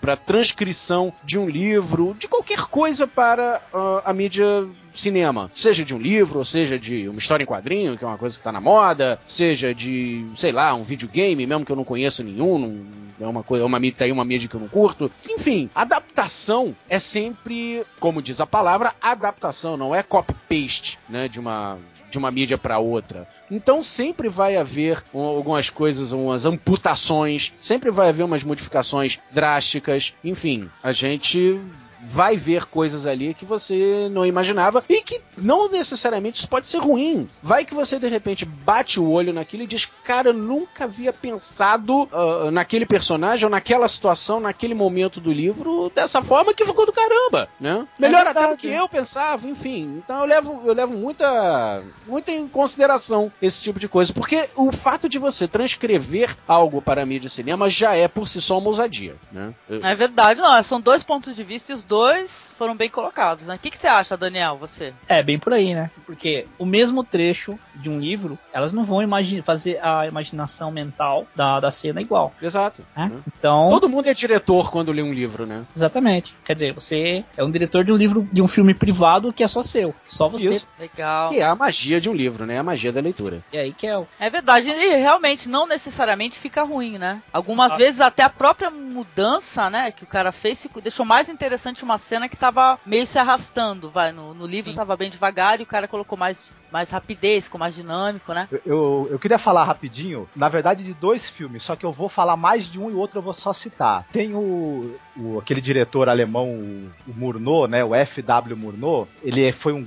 para transcrição de um livro, de qualquer coisa para uh, a mídia cinema, seja de um livro, ou seja de uma história em quadrinho, que é uma coisa que tá na moda, seja de, sei lá, um videogame, mesmo que eu não conheço nenhum, não, é uma coisa, é uma mídia, tá aí uma mídia que eu não curto. Enfim, adaptação é sempre, como diz a palavra, adaptação, não é copy-paste, né, de uma de uma mídia para outra. Então sempre vai haver algumas coisas, umas amputações, sempre vai haver umas modificações drásticas. Enfim, a gente vai ver coisas ali que você não imaginava e que não necessariamente isso pode ser ruim. Vai que você de repente bate o olho naquilo e diz: Cara, eu nunca havia pensado uh, naquele personagem ou naquela situação, naquele momento do livro dessa forma que ficou do caramba, né? É Melhor é até do que eu pensava, enfim. Então eu levo, eu levo muita, muita em consideração esse tipo de coisa, porque o fato de você transcrever algo para mídia cinema já é por si só uma ousadia, né? Eu... É verdade, não. São dois pontos de vista e os dois foram bem colocados, né? O que, que você acha, Daniel, você? É, bem por aí, né? Porque o mesmo trecho de um livro, elas não vão fazer a imaginação mental da, da cena igual. Exato. Né? Né? Então, Todo mundo é diretor quando lê um livro, né? exatamente. Quer dizer, você é um diretor de um livro, de um filme privado que é só seu. Só você. Isso. Legal. Que é a magia de um livro, né? A magia da leitura. E aí que é o. É verdade, e realmente não necessariamente fica ruim, né? Algumas Exato. vezes até a própria mudança, né, que o cara fez ficou- deixou mais interessante uma cena que tava meio se arrastando, vai, no, no livro Sim. tava bem devagar e o cara colocou mais, mais rapidez, ficou mais dinâmico, né? Eu, eu, eu queria falar rapidinho, na verdade, de dois filmes, só que eu vou falar mais de um e o outro eu vou só citar. Tem o, o- aquele diretor alemão, o, o Murnau, né, o F.W. Murnau, ele é- foi um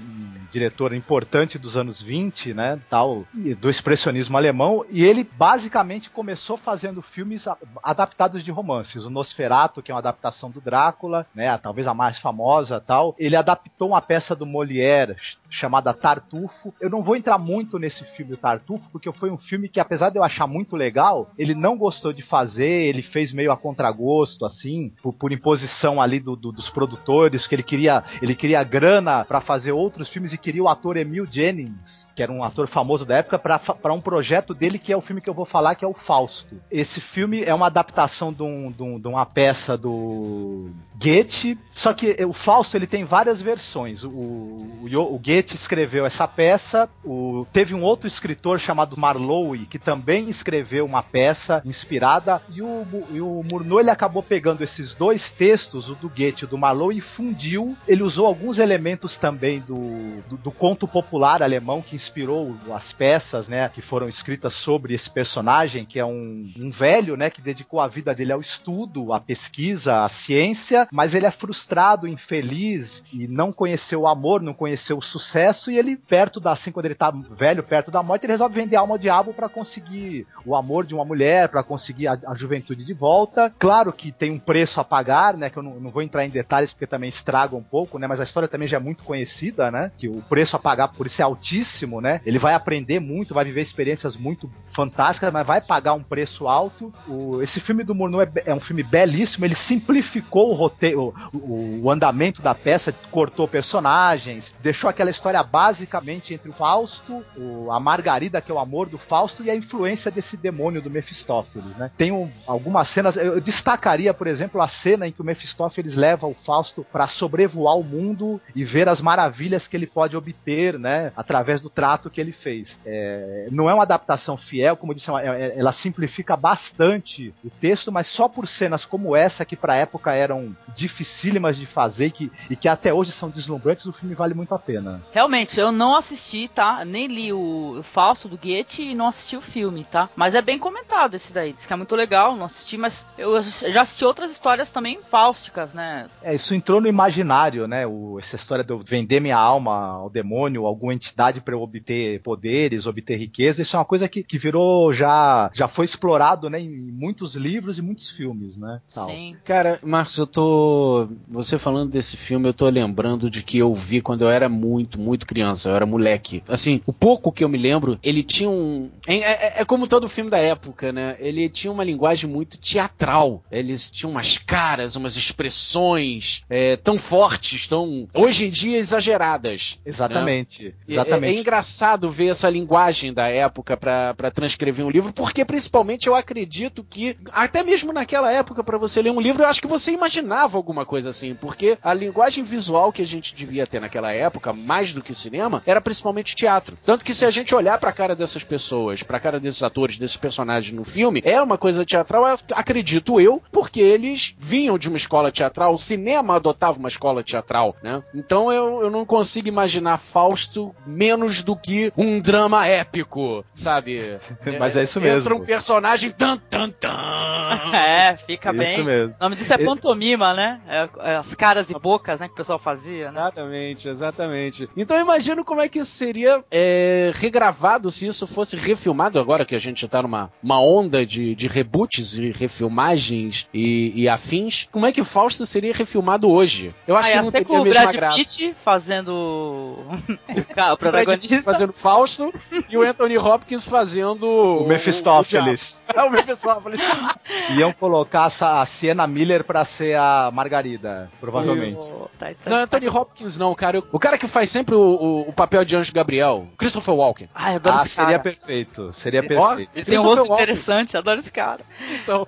diretor importante dos anos 20, né, tal, do expressionismo alemão, e ele basicamente começou fazendo filmes adaptados de romances. O Nosferatu, que é uma adaptação do Drácula, né, talvez a mais famosa, tal. Ele adaptou uma peça do Molière ch- chamada Tartufo. Eu não vou entrar muito nesse filme Tartufo, porque foi um filme que apesar de eu achar muito legal, ele não gostou de fazer, ele fez meio a contragosto assim, por, por imposição ali do- do- dos produtores, que ele queria, ele queria grana pra fazer outros filmes e queria o ator Emil Jennings, que era um ator famoso da época, pra um projeto dele que é o filme que eu vou falar, que é o Fausto. Esse filme é uma adaptação de, um- de um- de uma peça do Goethe, só que o Fausto ele tem várias versões. O, o, o Goethe escreveu essa peça, o- teve um outro escritor chamado Marlowe que também escreveu uma peça inspirada e o, e o Murnau ele acabou pegando esses dois textos, o do Goethe e o do Marlowe, e fundiu. Ele usou alguns elementos também do, do, do conto popular alemão que inspirou as peças, né, que foram escritas sobre esse personagem, que é um, um velho, né, que dedicou a vida dele ao estudo, à pesquisa, à ciência, mas ele é frustrado, infeliz e não conheceu o amor, não conheceu o sucesso e ele perto da assim quando ele tá velho, perto da morte, ele resolve vender a alma ao diabo para conseguir o amor de uma mulher, para conseguir a, a juventude de volta. Claro que tem um preço a pagar, né, que eu não, não vou entrar em detalhes porque também estraga um pouco, né, mas a história também já é muito conhecida, né, que o preço a pagar por isso é altíssimo, né? Ele vai aprender muito, vai viver experiências muito fantásticas, mas vai pagar um preço alto. O- esse filme do Murnau é, é um filme belíssimo, ele simplificou o roteiro, o, o- andamento da peça, cortou personagens, deixou aquela história basicamente entre o Fausto, o- a Margarida, que é o amor do Fausto, e a influência desse demônio do Mephistófeles, né? Tem um- algumas cenas, eu, eu destacaria, por exemplo, a cena em que o Mephistófeles leva o Fausto para sobrevoar o mundo e ver as maravilhas que ele pode obter, né, através do trato que ele fez. É, não é uma adaptação fiel, como eu disse, é uma- é- ela simplifica bastante o texto, mas só por cenas como essa, que pra época eram dificílimas de fazer e que, e que até hoje são deslumbrantes, o filme vale muito a pena. Realmente, eu não assisti, tá? Nem li o, o Falso do Goethe e não assisti o filme, tá? Mas é bem comentado esse daí. Diz que é muito legal, não assisti, mas eu já assisti outras histórias também fáusticas, né? É, isso entrou no imaginário, né? O, essa história de eu vender minha alma ao demônio, alguma entidade para eu obter poderes, obter riqueza, isso é uma coisa que, que virou já já foi explorado, né, em muitos livros e muitos filmes, né? Tal. Sim. Cara, Marcos, eu tô. Você falando desse filme, eu tô lembrando de que eu vi quando eu era muito, muito criança, eu era moleque. Assim, o pouco que eu me lembro, ele tinha um. É, é- é como todo filme da época, né? Ele tinha uma linguagem muito teatral. Eles tinham umas caras, umas expressões é, tão fortes, tão. Hoje em dia exageradas. Exatamente. E é- Exatamente. É, engraçado ver essa linguagem da época pra transcrever um livro, porque principalmente eu acredito que, até mesmo naquela época, pra você ler um livro, eu acho que você imaginava alguma coisa assim, porque a linguagem visual que a gente devia ter naquela época, mais do que cinema, era principalmente teatro. Tanto que se a gente olhar pra cara dessas pessoas, pra cara desses atores, desses personagens no filme, é uma coisa teatral, acredito eu, porque eles vinham de uma escola teatral, o cinema adotava uma escola teatral, né? Então eu, eu não consigo imaginar Fausto menos do que um drama épico, sabe? Mas é isso mesmo. Entra um personagem tan tan tan. É, fica Isso bem. mesmo. O nome disso é pantomima, né? É, é as caras e bocas, né, que o pessoal fazia, né? Exatamente, exatamente. Então eu imagino como é que isso seria é, regravado se isso fosse refilmado, agora que a gente tá numa uma onda de, de reboots e refilmagens e, e afins. Como é que Fausto seria refilmado hoje? Eu acho ah, que não teria a o mesma Brad graça. Pitt fazendo o, o O protagonista. fazendo Fausto e o Anthony Hopkins fazendo O Mephistófeles. o. É o Mephistófeles. Iam colocar essa- a Sienna Miller pra ser a da Margarida, provavelmente. Oh, tá, tá, Não é Anthony Hopkins, não, cara. O cara que faz sempre o, o- o papel de Anjo Gabriel, Christopher Walken. Ai, eu adoro Ah, esse seria cara. perfeito. Seria perfeito. Ele tem um rosto Walken. interessante, adoro esse cara. Então,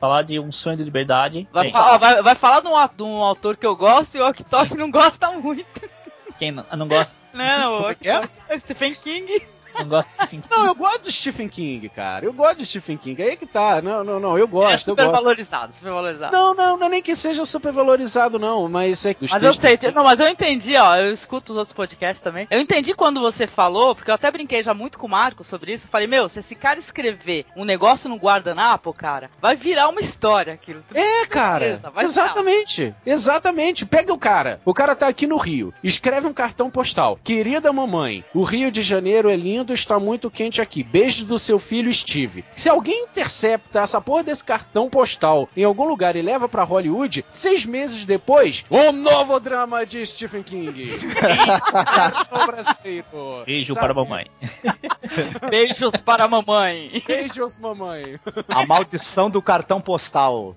Falar de Um Sonho de Liberdade. Vai, Bem, falar, vai, vai falar de um, de um autor que eu gosto e o Oktok não gosta muito. Quem não, não gosta, Não, o Como é é? Oktok- é Stephen King. Não gosta de Stephen King. não, eu gosto do Stephen King, cara. Eu gosto do Stephen King. Aí que tá. Não, não, não. Eu é gosto, eu super gosto. valorizado, super valorizado. Não, não, não é nem que seja super valorizado, não. Mas é que os Mas eu sei, não, mas eu entendi, ó, eu escuto os outros podcasts também. Eu entendi quando você falou, porque eu até brinquei já muito com o Marco sobre isso. Eu falei, meu, se esse cara escrever um negócio no guardanapo, cara, vai virar uma história aquilo. Tu- É, cara. vai Exatamente. Exatamente. Pega o cara. O cara tá aqui no Rio. Escreve um cartão postal. Querida mamãe, o Rio de Janeiro é lindo, está muito quente aqui. Beijo do seu filho Steve. Se alguém intercepta essa porra desse cartão postal em algum lugar e leva pra Hollywood, seis meses depois, um novo drama de Stephen King. Brasileiro. Beijo Sabe? para a mamãe. Beijos para a mamãe. Beijos, mamãe. A maldição do cartão postal.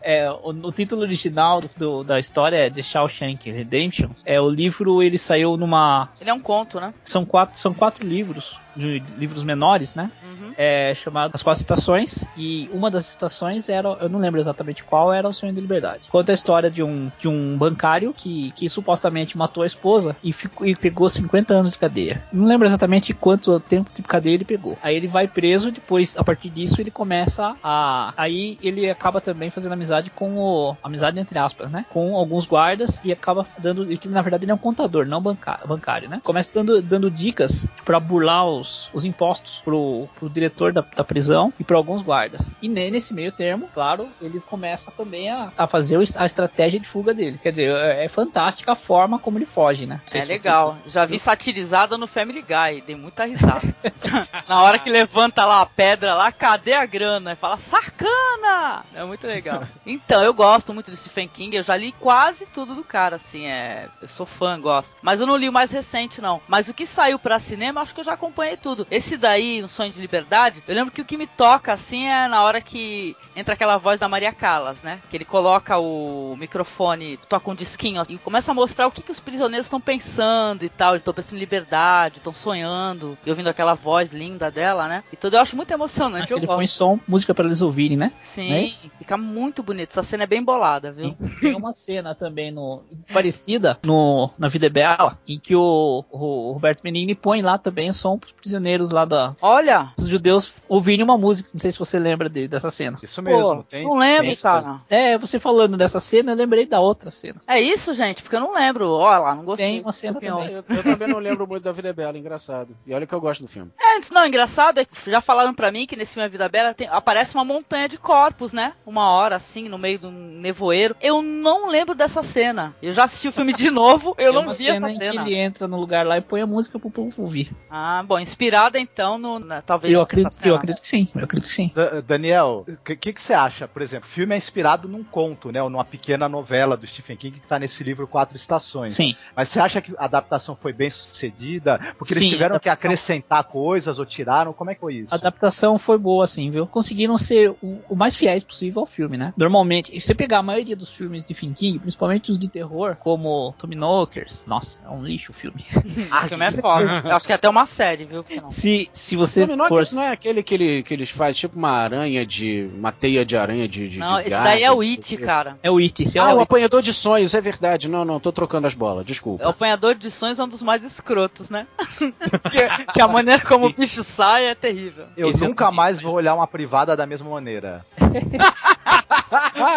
É, o, o título original do- da história é The Shawshank Redemption. É o livro ele saiu numa Ele é um conto, né? são quatro são quatro livros de livros menores, né? Uhum. É chamado As Quatro Estações e uma das estações era eu não lembro exatamente qual era o Sonho da Liberdade. Conta a história de um de um bancário que, que supostamente matou a esposa e ficou e pegou 50 anos de cadeia. Não lembro exatamente quanto tempo de cadeia ele pegou. Aí ele vai preso, depois a partir disso ele começa a aí ele acaba também fazendo amizade com o amizade entre aspas, né? Com alguns guardas e acaba dando que na verdade ele é um contador, não bancário, bancário né? Começa dando, dando dicas para burlar os, os impostos pro, pro diretor da, da prisão e para alguns guardas. E ne- nesse meio termo, claro, ele começa também a, a fazer a estratégia de fuga dele. Quer dizer, é, é fantástica a forma como ele foge, né? É se você- legal. Já vi satirizada no Family Guy, dei muita risada. Na hora que levanta lá a pedra lá, cadê a grana? E fala, sacana! É muito legal. Então, eu gosto muito do Stephen King, eu já li quase tudo do cara, assim, é. Eu sou fã, gosto. Mas eu não li o mais recente, não. Mas o que saiu pra cinema, acho que eu já acompanhei tudo. Esse daí, Um Sonho de Liberdade, eu lembro que o que me toca, assim, é na hora que entra aquela voz da Maria Callas, né? Que ele coloca o microfone, toca um disquinho e começa a mostrar o que, que os prisioneiros estão pensando e tal. Eles estão pensando em liberdade, estão sonhando, e ouvindo aquela voz linda dela, né? E tudo eu acho muito emocionante. Que ele gosto. põe som, música para eles ouvirem, né? Sim, é fica muito bonito. Essa cena é bem bolada, viu? Sim. Tem uma cena também no parecida no na Vida é Bela em que o, o Roberto Benigni põe lá também o som pros prisioneiros lá da Olha! Judeus ouvirem uma música. Não sei se você lembra de- dessa cena. Isso mesmo. Pô, tem, não lembro, tem cara. É, você falando dessa cena, eu lembrei da outra cena. É isso, gente, porque eu não lembro. Olha lá, não gostei. Tem uma cena também. Eu, eu também não lembro muito da Vida é Bela, engraçado. E olha que eu gosto do filme. É, antes não, engraçado é que já falaram pra mim que nesse filme A Vida Bela tem- aparece uma montanha de corpos, né? Uma hora assim, no meio de um nevoeiro. Eu não lembro dessa cena. Eu já assisti o filme de novo, eu Tem não vi cena essa em cena. que ele entra no lugar lá e põe a música pro povo ouvir. Ah, bom, inspirada então no. na- talvez Eu acredito, eu acredito que sim. Eu acredito que sim. Da- Daniel, o que, que, que você acha? Por exemplo, o filme é inspirado num conto, né? Ou numa pequena novela do Stephen King que tá nesse livro Quatro Estações. Sim. Mas você acha que a adaptação foi bem sucedida? Porque eles Sim, tiveram a que adaptação- acrescentar coisas ou tiraram? Como é que foi isso? A adaptação foi boa, assim, viu? Conseguiram ser o, o mais fiéis possível ao filme, né? Normalmente, se você pegar a maioria dos filmes de Stephen King, principalmente os de terror, como Tommy Knockers, nossa, é um lixo o filme. Ah, o filme é foda. Eu acho que é até uma série, viu? Se, se você for... Knockers não é aquele que, ele, que eles fazem tipo uma aranha de. uma teia de aranha de. de Não, de esse gato, daí é o It, cara. É o It, esse é Ah, o o It. apanhador de sonhos, é verdade. Não, não, tô trocando as bolas, O desculpa. apanhador de sonhos é um dos mais escrotos, né? que, que a maneira como o bicho sai é terrível. Eu Esse é nunca o- mais vou olhar uma privada da mesma maneira.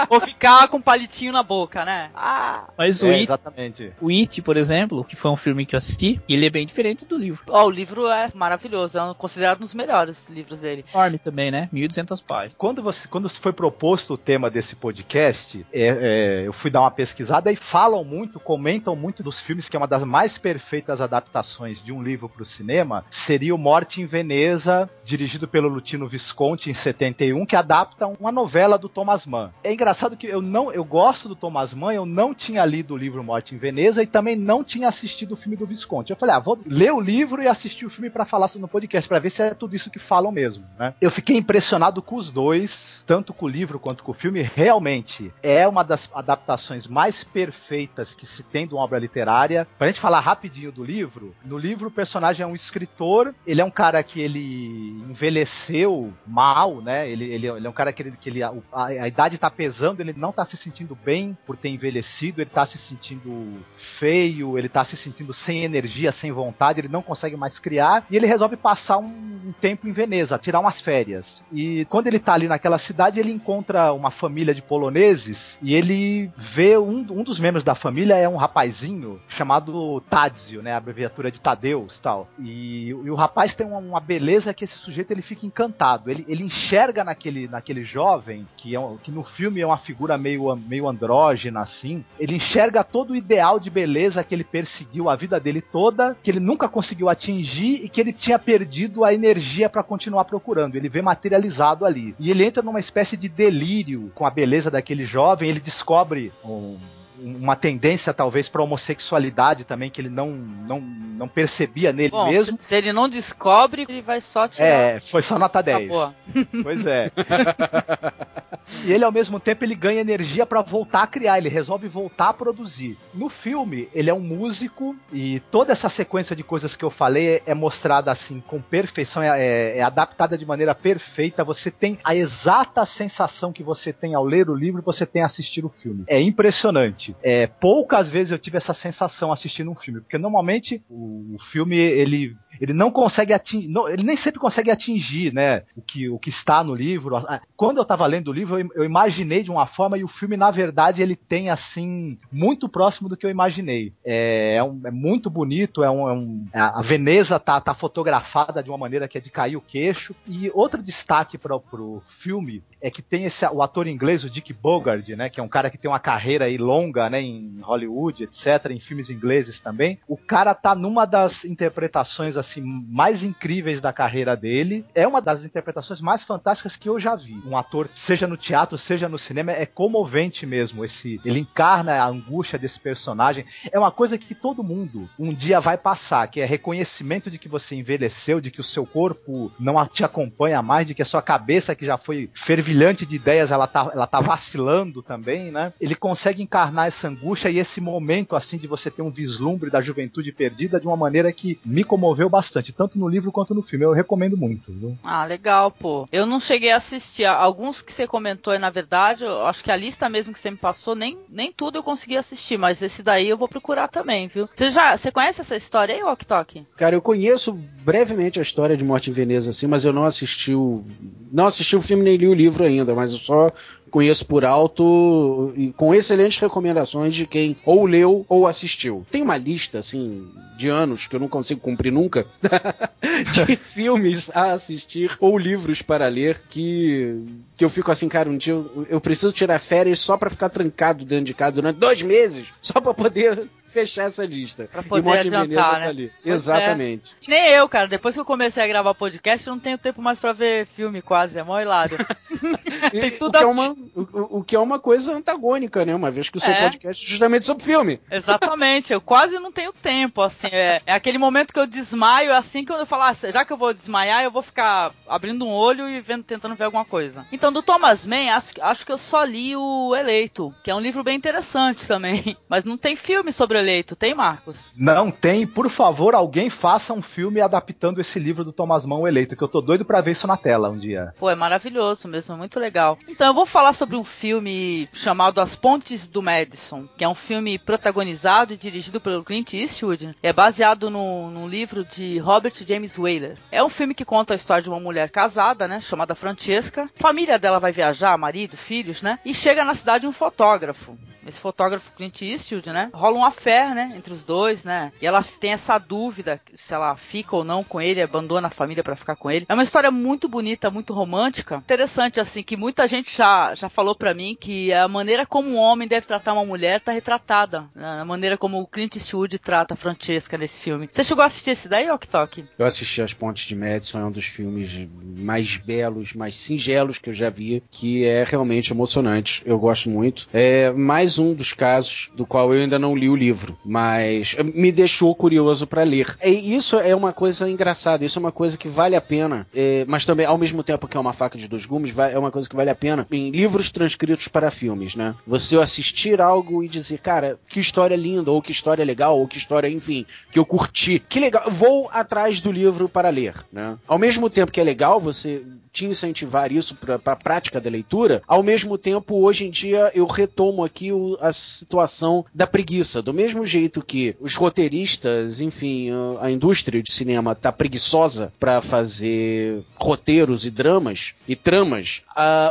Ou ficar com um palitinho na boca, né? Ah! Mas o É, It, exatamente. o It, por exemplo, que foi um filme que eu assisti, ele é bem diferente do livro. Ó, o livro é maravilhoso, é considerado um dos melhores livros dele. Enorme também, né? 1200 páginas. Quando, você, quando foi proposto o tema desse podcast, é, é, eu fui dar uma pesquisada e falam muito, comentam muito dos filmes que é uma das mais perfeitas adaptações de um livro para o cinema, seria o Morte em Veneza, dirigido pelo Lutino Visconti em 71, que adapta uma novela do Thomas Mann. É engraçado que eu não, eu gosto do Thomas Mann, eu não tinha lido o livro Morte em Veneza e também não tinha assistido o filme do Visconti. Eu falei, ah, vou ler o livro e assistir o filme para falar no podcast, para ver se é tudo isso que falam mesmo, né? Eu fiquei impressionado com os dois, tanto com o livro quanto com o filme. Realmente é uma das adaptações mais perfeitas que se tem de uma obra literária. Pra gente falar rapidinho do livro, no livro o personagem é um escritor, ele é um cara que ele envelheceu mal, né? Ele, ele, ele é um cara que, ele, que ele, a, a, idade tá pesando, ele não tá se sentindo bem por ter envelhecido, ele tá se sentindo feio, ele tá se sentindo sem energia, sem vontade, ele não consegue mais criar, e ele resolve passar um, um tempo em Veneza, tirar umas férias. E quando ele tá ali naquela cidade, ele encontra uma família de poloneses e ele vê um, um dos membros da família é um rapazinho chamado Tadzio, né? A abreviatura de Tadeus tal. E, e o rapaz tem uma, uma, beleza que esse sujeito ele fica encantado. Ele, ele enxerga naquele, naquele jovem, que, é um, que no filme é uma figura meio, meio andrógena assim, ele enxerga todo o ideal de beleza que ele perseguiu a vida dele toda, que ele nunca conseguiu atingir e que ele tinha perdido a energia para continuar procurando. Ele vê materializado ali. E ele entra numa espécie de delírio com a beleza daquele jovem, ele descobre um uma tendência talvez para homossexualidade também que ele não, não, não percebia nele Bom, mesmo. Se, se, ele não descobre, ele vai só tirar. É, foi só nota 10. Pois é. e ele ao mesmo tempo ele ganha energia para voltar a criar, ele resolve voltar a produzir. No filme, ele é um músico e toda essa sequência de coisas que eu falei é, é mostrada assim com perfeição, é, é, é adaptada de maneira perfeita. Você tem a exata sensação que você tem ao ler o livro, você tem a assistir o filme. É impressionante. É, poucas vezes eu tive essa sensação assistindo um filme, porque normalmente o, o filme ele ele não consegue atingir, não, ele nem sempre consegue atingir, né, o que, o que está no livro. Quando eu estava lendo o livro, eu, eu, imaginei de uma forma e o filme, na verdade, ele tem assim muito próximo do que eu imaginei. É, é, um, é muito bonito, é um, é um, a Veneza tá, tá fotografada de uma maneira que é de cair o queixo. E outro destaque para o filme é que tem esse, o ator inglês, o Dick Bogard, né, que é um cara que tem uma carreira aí longa, né, em Hollywood, etc, em filmes ingleses também. O cara tá numa das interpretações mais incríveis da carreira dele. É uma das interpretações mais fantásticas que eu já vi. Um ator, seja no teatro, seja no cinema, é comovente mesmo. Esse, ele encarna a angústia desse personagem. É uma coisa que todo mundo um dia vai passar, que é reconhecimento de que você envelheceu, de que o seu corpo não te acompanha mais, de que a sua cabeça que já foi fervilhante de ideias, ela tá, ela tá vacilando também, né? Ele consegue encarnar essa angústia e esse momento assim de você ter um vislumbre da juventude perdida de uma maneira que me comoveu bastante, tanto no livro quanto no filme. Eu recomendo muito. Viu? Ah, legal, pô. Eu não cheguei a assistir. Alguns que você comentou aí, na verdade, eu acho que a lista mesmo que você me passou, nem, nem tudo eu consegui assistir, mas esse daí eu vou procurar também, viu? Você já você conhece essa história aí, Ok Tok? Cara, eu conheço brevemente a história de Morte em Veneza, assim, mas eu não assisti o. Não assisti o filme nem li o livro ainda, mas eu só conheço por alto e com excelentes recomendações de quem ou leu ou assistiu. Tem uma lista, assim, de anos que eu não consigo cumprir nunca, de filmes a assistir ou livros para ler que, que eu fico assim, cara, um dia eu, eu preciso tirar férias só para ficar trancado dentro de casa durante dois meses, só para poder fechar essa lista. Pra poder e adiantar, tá né? Ali. Exatamente. É. Nem eu, cara. Depois que eu comecei a gravar podcast, eu não tenho tempo mais para ver filme quase. É mó hilário. Tem tudo o, que a... é uma, o, o, que é uma coisa antagônica, né? Uma vez que o seu é. podcast é justamente sobre filme. Exatamente. Eu quase não tenho tempo, assim. É, é aquele momento que eu desmaio, é assim que eu falo, ah, já que eu vou desmaiar, eu vou ficar abrindo um olho e vendo, tentando ver alguma coisa. Então, do Thomas Mann, acho, acho que eu só li o Eleito, que é um livro bem interessante também. Mas não tem filme sobre o eleito, tem, Marcos? Não tem. Por favor, alguém faça um filme adaptando esse livro do Thomas Mann, o eleito, que eu tô doido para ver isso na tela um dia. Pô, é maravilhoso mesmo, muito legal. Então, eu vou falar sobre um filme chamado As Pontes do Madison, que é um filme protagonizado e dirigido pelo Clint Eastwood. É baseado no, no livro de Robert James Whaler. É um filme que conta a história de uma mulher casada, né, chamada Francesca. A família dela vai viajar, marido, filhos, né, e chega na cidade um fotógrafo esse fotógrafo Clint Eastwood, né? Rola um affair, né? Entre os dois, né? E ela tem essa dúvida se ela fica ou não com ele, abandona a família para ficar com ele. É uma história muito bonita, muito romântica. Interessante, assim, que muita gente já, já falou para mim que a maneira como um homem deve tratar uma mulher tá retratada. Né? A maneira como o Clint Eastwood trata a Francesca nesse filme. Você chegou a assistir esse daí, Ok Tok? Eu assisti As Pontes de Madison, é um dos filmes mais belos, mais singelos que eu já vi, que é realmente emocionante. Eu gosto muito. É mais um dos casos do qual eu ainda não li o livro, mas me deixou curioso para ler. E isso é uma coisa engraçada, isso é uma coisa que vale a pena, é, mas também, ao mesmo tempo que é uma faca de dois gumes, é uma coisa que vale a pena em livros transcritos para filmes, né? Você assistir algo e dizer, cara, que história linda, ou que história legal, ou que história, enfim, que eu curti. Que legal, vou atrás do livro para ler, né? Ao mesmo tempo que é legal você te incentivar isso para a prática da leitura, ao mesmo tempo, hoje em dia, eu retomo aqui o, a situação da preguiça. Do mesmo jeito que os roteiristas, enfim, a indústria de cinema tá preguiçosa para fazer roteiros e dramas e tramas,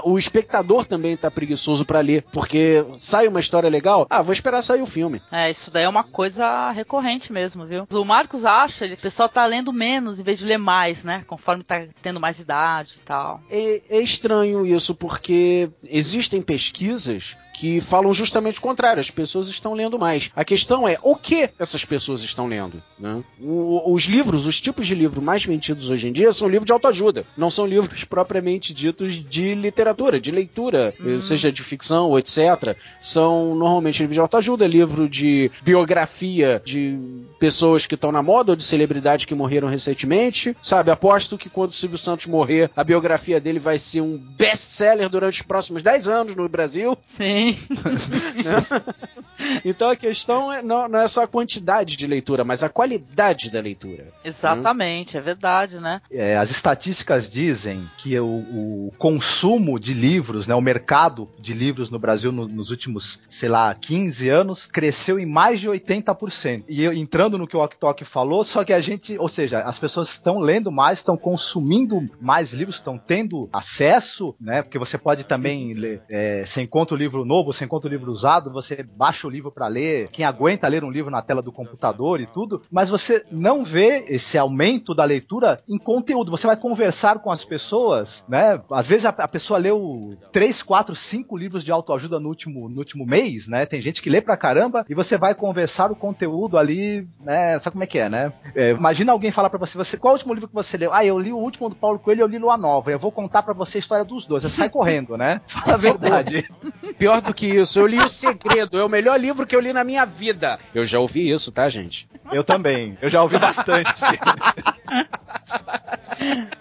o espectador também tá preguiçoso para ler, porque sai uma história legal, ah, vou esperar sair o filme. É, isso daí é uma coisa recorrente mesmo, viu? O Marcos acha, ele, o pessoal tá lendo menos em vez de ler mais, né? Conforme tá tendo mais idade e tal tal. É, é estranho isso, porque existem pesquisas que falam justamente o contrário. As pessoas estão lendo mais. A questão é o que essas pessoas estão lendo. Né? O, os livros, os tipos de livro mais vendidos hoje em dia são livros de autoajuda. Não são livros propriamente ditos de literatura, de leitura, hum. seja de ficção ou etc. São normalmente livros de autoajuda, livro de biografia de pessoas que estão na moda ou de celebridades que morreram recentemente. Sabe, aposto que quando o Silvio Santos morrer, a biografia dele vai ser um best-seller durante os próximos 10 anos no Brasil. Sim. então a questão é, não, não, é só a quantidade de leitura, mas a qualidade da leitura. Exatamente, é verdade, né? É, as estatísticas dizem que o, o, consumo de livros, né, o mercado de livros no Brasil no, nos últimos, sei lá, 15 anos, cresceu em mais de 80%. E eu, entrando no que o Ok falou, só que a gente, ou seja, as pessoas estão lendo mais, estão consumindo mais livros, estão tendo acesso, né? Porque você pode também ler, é, você encontra o livro novo você encontra o livro usado, você baixa o livro para ler, quem aguenta ler um livro na tela do computador e tudo, mas você não vê esse aumento da leitura em conteúdo. Você vai conversar com as pessoas, né? Às vezes a, a pessoa leu 3, 4, 5 livros de autoajuda no último, no último mês, né? Tem gente que lê pra caramba e você vai conversar o conteúdo ali, né? Sabe como é que é, né? É, imagina alguém falar para você, você, qual é o último livro que você leu? Ah, eu li o último do Paulo Coelho, eu li Lua Nova. Eu vou contar para você a história dos dois. Você sai correndo, né? Fala a verdade. Pior do que isso. Eu li O Segredo, é o melhor livro que eu li na minha vida. Eu já ouvi isso, tá, gente? Eu também. Eu já ouvi bastante.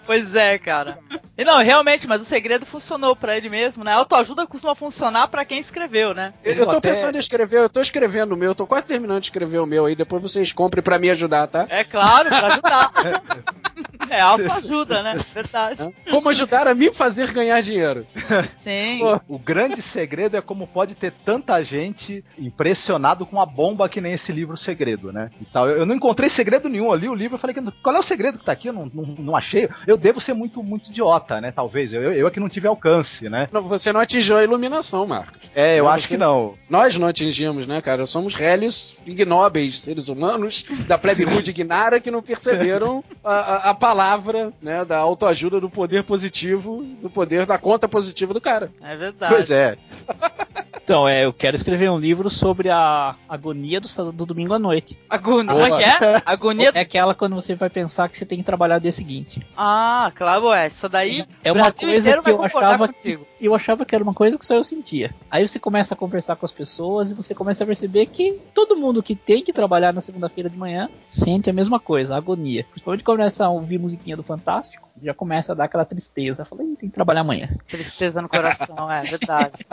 pois é, cara. E não, realmente, mas o segredo funcionou para ele mesmo, né? A autoajuda costuma funcionar para quem escreveu, né? Eu, eu tô até... pensando em escrever, eu tô escrevendo o meu, eu tô quase terminando de escrever o meu aí, depois vocês comprem para me ajudar, tá? É claro, pra ajudar. é autoajuda, né? Verdade. Como ajudar a me fazer ganhar dinheiro. Sim. O grande segredo é como pode ter tanta gente impressionado com a bomba que nem esse livro Segredo, né? E tal. Eu não encontrei segredo nenhum ali, o livro, eu falei, qual é o segredo que tá aqui? Eu não, não, não achei. Eu devo ser muito, muito idiota, né? Talvez. Eu, eu é que não tive alcance, né? Você não atingiu a iluminação, Marcos. É, eu não, acho que não. Nós não atingimos, né, cara? Somos réis ignóbeis, seres humanos da plebe rude ignara que não perceberam a, a, a, palavra, né, da autoajuda, do poder positivo, do poder da conta positiva do cara. É verdade. Pois é. Então, é, eu quero escrever um livro sobre a agonia do, do domingo à noite. Agonia? Como é que é? Agonia? É aquela quando você vai pensar que você tem que trabalhar o dia seguinte. Ah, claro, é. Isso daí. É uma coisa que eu achava que, eu achava que era uma coisa que só eu sentia. Aí você começa a conversar com as pessoas e você começa a perceber que todo mundo que tem que trabalhar na segunda-feira de manhã sente a mesma coisa, a agonia. Principalmente quando começa a ouvir musiquinha do Fantástico, já começa a dar aquela tristeza. Falei, tem que trabalhar amanhã. Tristeza no coração, é verdade.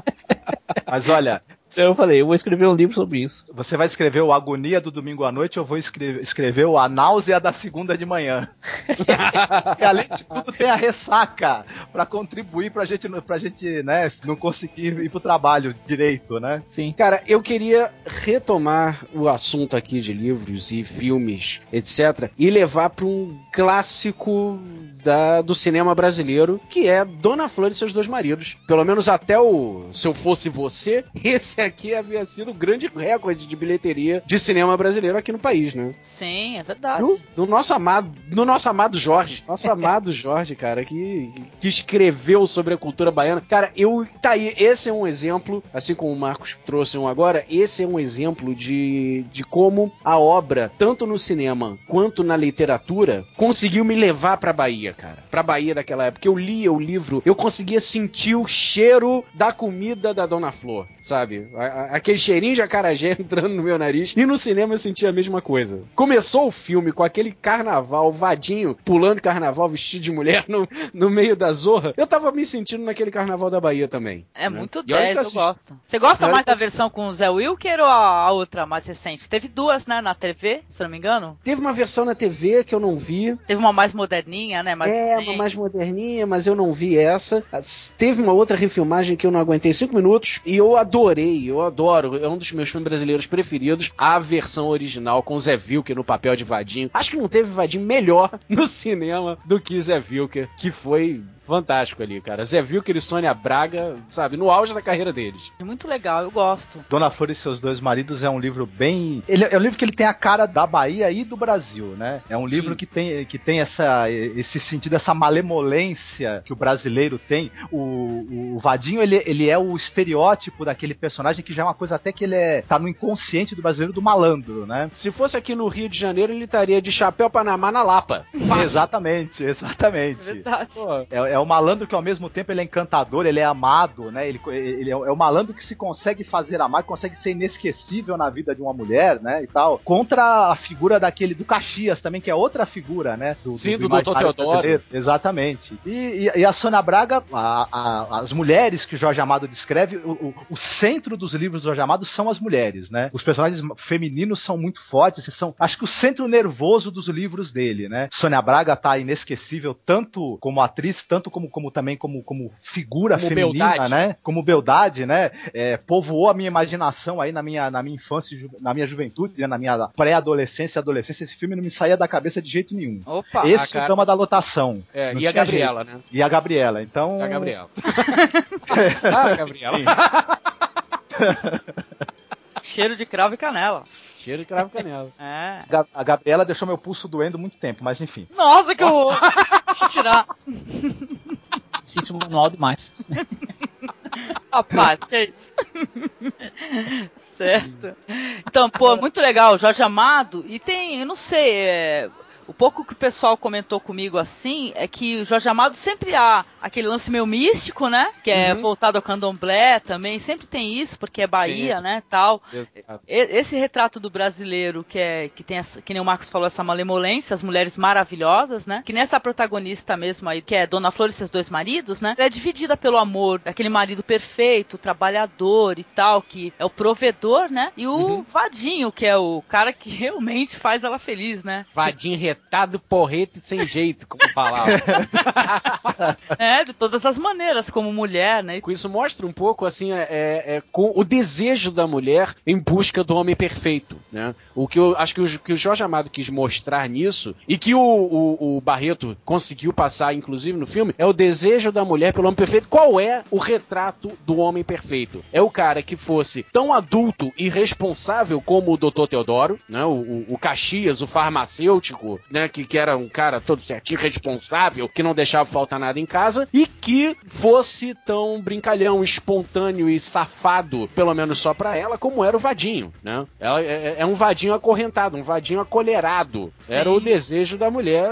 Mas olha, então eu falei, eu vou escrever um livro sobre isso. Você vai escrever o Agonia do domingo à noite ou eu vou escrever, escrever o A Náusea da segunda de manhã? e além de tudo tem a ressaca. pra contribuir pra gente, pra gente, né, não conseguir ir pro trabalho direito, né? Sim. Cara, eu queria retomar o assunto aqui de livros e filmes, etc., e levar para um clássico da, do cinema brasileiro, que é Dona Flor e seus dois maridos. Pelo menos até o Se Eu Fosse Você, esse aqui havia sido o grande recorde de bilheteria de cinema brasileiro aqui no país, né? Sim, é verdade. Do, do nosso amado, do nosso amado Jorge. Nosso amado Jorge, cara, que, que escreveu sobre a cultura baiana. Cara, eu. Tá aí, esse é um exemplo, assim como o Marcos trouxe um agora, esse é um exemplo de, de como a obra, tanto no cinema quanto na literatura, conseguiu me levar pra Bahia, cara. Pra Bahia daquela época. Eu lia o livro, eu conseguia sentir o cheiro da comida da Dona Flor, sabe? Aquele cheirinho de acarajé entrando no meu nariz. E no cinema eu sentia a mesma coisa. Começou o filme com aquele carnaval, vadinho, pulando carnaval vestido de mulher no, no meio da zorra. Eu tava me sentindo naquele carnaval da Bahia também. É né? muito E olha que 10, eu assisti- gosto. Você gosta mais da eu- versão com o Zé Wilker ou a, outra mais recente? Teve duas, né, na TV, se eu não me engano. Teve uma versão na TV que eu não vi. Teve uma mais moderninha, né? Mais é, recente. uma mais moderninha, mas eu não vi essa. Teve uma outra refilmagem que eu não aguentei cinco minutos e eu adorei, eu adoro. É um dos meus filmes brasileiros preferidos. A versão original com Zé Vilker no papel de Vadinho. Acho que não teve Vadinho melhor no cinema do que Zé Vilker, que foi fantástico ali, cara. Zé Vilker e Sônia Braga, sabe, no auge da carreira deles. Muito legal, eu gosto. Dona Flor e seus dois maridos é um livro bem. Ele é um livro que ele tem a cara da Bahia e do Brasil, né? É um Sim. livro que tem, que tem essa, esse sentido, essa malemolência que o brasileiro tem. O, o Vadinho, ele, ele é o estereótipo daquele personagem que já é uma coisa até que ele é, tá no inconsciente do brasileiro do malandro, né? Se fosse aqui no Rio de Janeiro, ele estaria de chapéu Panamá na Lapa. Fácil. Exatamente, exatamente. É verdade. Pô, É, é o malandro que ao mesmo tempo ele é encantador, ele é amado, né? Ele, ele é, o- é o malandro que se consegue fazer amar, que consegue ser inesquecível na vida de uma mulher, né? E tal. Contra a figura daquele do Caxias também, que é outra figura, né? Sim, do imaginário Dr. Teodoro. brasileiro. Exatamente. E, e- e a Sônia Braga, a- a- as mulheres que o Jorge Amado descreve, o, o- o centro dos livros do Jorge Amado são as mulheres, né? Os personagens femininos são muito fortes, são, acho que o centro nervoso dos livros dele, né? Sônia Braga tá inesquecível tanto como atriz, tanto como, como também como, como figura Como feminina, beldade. né? Como beldade, né? É, povoou a minha imaginação aí na minha, na minha infância, na minha juventude, né? na minha pré-adolescência e adolescência. Esse filme não me saía da cabeça de jeito nenhum. Opa. Esse cara. o Dama da Lotação. É, e a Gabriela, né? E a Gabriela. Então. A Gabriela. ah, a Gabriela. Cheiro de cravo e canela. Cheiro de cravo e canela. É. A Ga- a Gabriela deixou meu pulso doendo muito tempo, mas enfim. Nossa, que horror. Deixa eu tirar. Existe um manual demais. Rapaz, que é isso? certo. Então, pô, muito legal, Jorge Amado. E tem, eu não sei, é, o pouco que o pessoal comentou comigo assim é que o Jorge Amado sempre há aquele lance meio místico, né? Que é Uhum. voltado ao candomblé também. Sempre tem isso, porque é Bahia, Sim. né? Tal. Exato. Esse retrato do brasileiro, que é que tem essa, que nem o Marcos falou, essa malemolência, as mulheres maravilhosas, né? Que nessa protagonista mesmo aí, que é Dona Flor e seus dois maridos, né? Ela é dividida pelo amor daquele marido perfeito, trabalhador e tal, que é o provedor, né? E o Uhum. vadinho, que é o cara que realmente faz ela feliz, né? Vadinho retado, porrete sem jeito, como falava. É, de todas as maneiras, como mulher, né? Com isso mostra um pouco assim é, é, é, com o desejo da mulher em busca do homem perfeito, né? O que eu acho que o, que o Jorge Amado quis mostrar nisso e que o, o, o Barreto conseguiu passar, inclusive no filme, é o desejo da mulher pelo homem perfeito. Qual é o retrato do homem perfeito? É o cara que fosse tão adulto e responsável como o Dr. Teodoro, né? O, o, o Caxias, o farmacêutico, né? Que, que era um cara todo certinho, responsável, que não deixava faltar nada em casa e que fosse tão brincalhão, espontâneo e safado, pelo menos só pra ela, como era o Vadinho, né? Ela é, é um Vadinho acorrentado, um Vadinho acolherado. Sim. Era o desejo da mulher.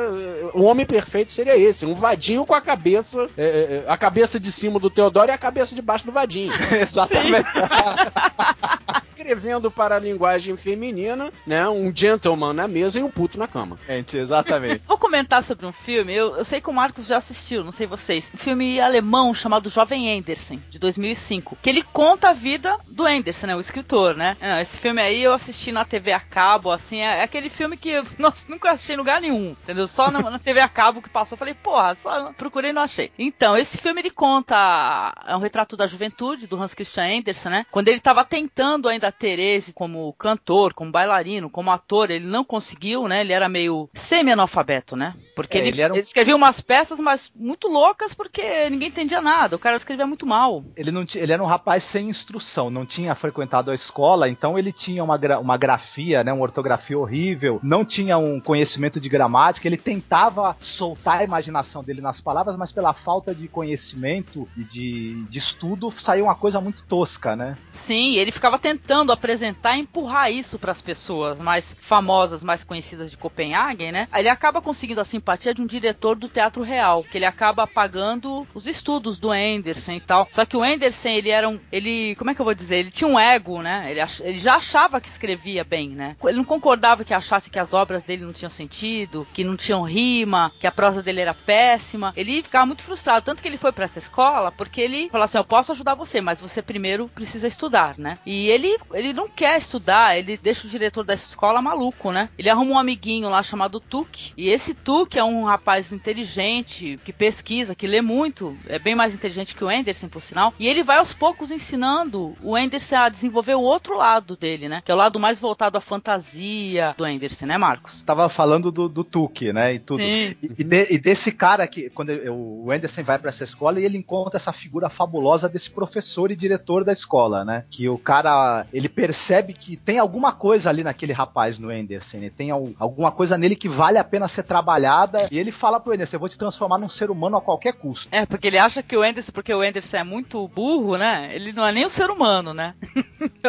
O homem perfeito seria esse, um Vadinho com a cabeça, é, é, a cabeça de cima do Teodoro e a cabeça de baixo do Vadinho. Exatamente. escrevendo para a linguagem feminina, né? Um gentleman na mesa e um puto na cama. Gente, exatamente. Vou comentar sobre um filme, eu, eu sei que o Marcos já assistiu, não sei vocês. Um filme alemão chamado Jovem Anderson, de 2005, que ele conta a vida do Anderson, né? O escritor, né? Não, esse filme aí eu assisti na TV a cabo, assim, é, é aquele filme que eu nossa, nunca achei em lugar nenhum, entendeu? Só na, na TV a cabo que passou. Eu falei, porra, só procurei e não achei. Então, esse filme ele conta, é um retrato da juventude do Hans Christian Andersen, né? Quando ele estava tentando ainda êxito como cantor, como bailarino, como ator, ele não conseguiu, né? Ele era meio semi-analfabeto, né? Porque É, ele, ele um- ele escrevia umas peças, mas muito loucas, porque ninguém entendia nada. O cara escrevia muito mal. Ele, não ti- ele era um rapaz sem instrução, não tinha frequentado a escola, então ele tinha uma, gra- uma grafia, né, uma ortografia horrível, não tinha um conhecimento de gramática, ele tentava soltar a imaginação dele nas palavras, mas pela falta de conhecimento e de, de estudo saiu uma coisa muito tosca, né? Sim, ele ficava tentando apresentar e empurrar isso para as pessoas mais famosas, mais conhecidas de Copenhague, né? Ele acaba conseguindo a simpatia de um diretor do Teatro Real, que ele acaba pagando os estudos do Anderson e tal. Só que o Anderson, ele era um, ele, como é que eu vou dizer? Ele tinha um ego, né? Ele, ach- ele já achava que escrevia bem, né? Ele não concordava que achasse que as obras dele não tinham sentido, que não tinham rima, que a prosa dele era péssima. Ele ficava muito frustrado, tanto que ele foi para essa escola porque ele falou assim: "Eu posso ajudar você, mas você primeiro precisa estudar, né?" E ele ele não quer estudar, ele deixa o diretor da escola maluco, né? Ele arruma um amiguinho lá chamado Tuque, e esse Tuque é um rapaz inteligente, que pesquisa, que lê muito, é bem mais inteligente que o Anderson, por sinal, e ele vai aos poucos ensinando o Anderson a desenvolver o outro lado dele, né? Que é o lado mais voltado à fantasia do Anderson, né, Marcos? Tava falando do, do Tuque, né, e tudo. Sim. E, e de- e desse cara que, quando ele- o Anderson vai pra essa escola e ele encontra essa figura fabulosa desse professor e diretor da escola, né? Que o cara, ele percebe que tem alguma coisa ali naquele rapaz no Anderson, né? tem al- alguma coisa nele que vale a pena ser trabalhada. E ele fala pro Anderson: Eu vou te transformar num ser humano a qualquer custo. É, porque ele acha que o Anderson, porque o Anderson é muito burro, né? Ele não é nem um ser humano, né?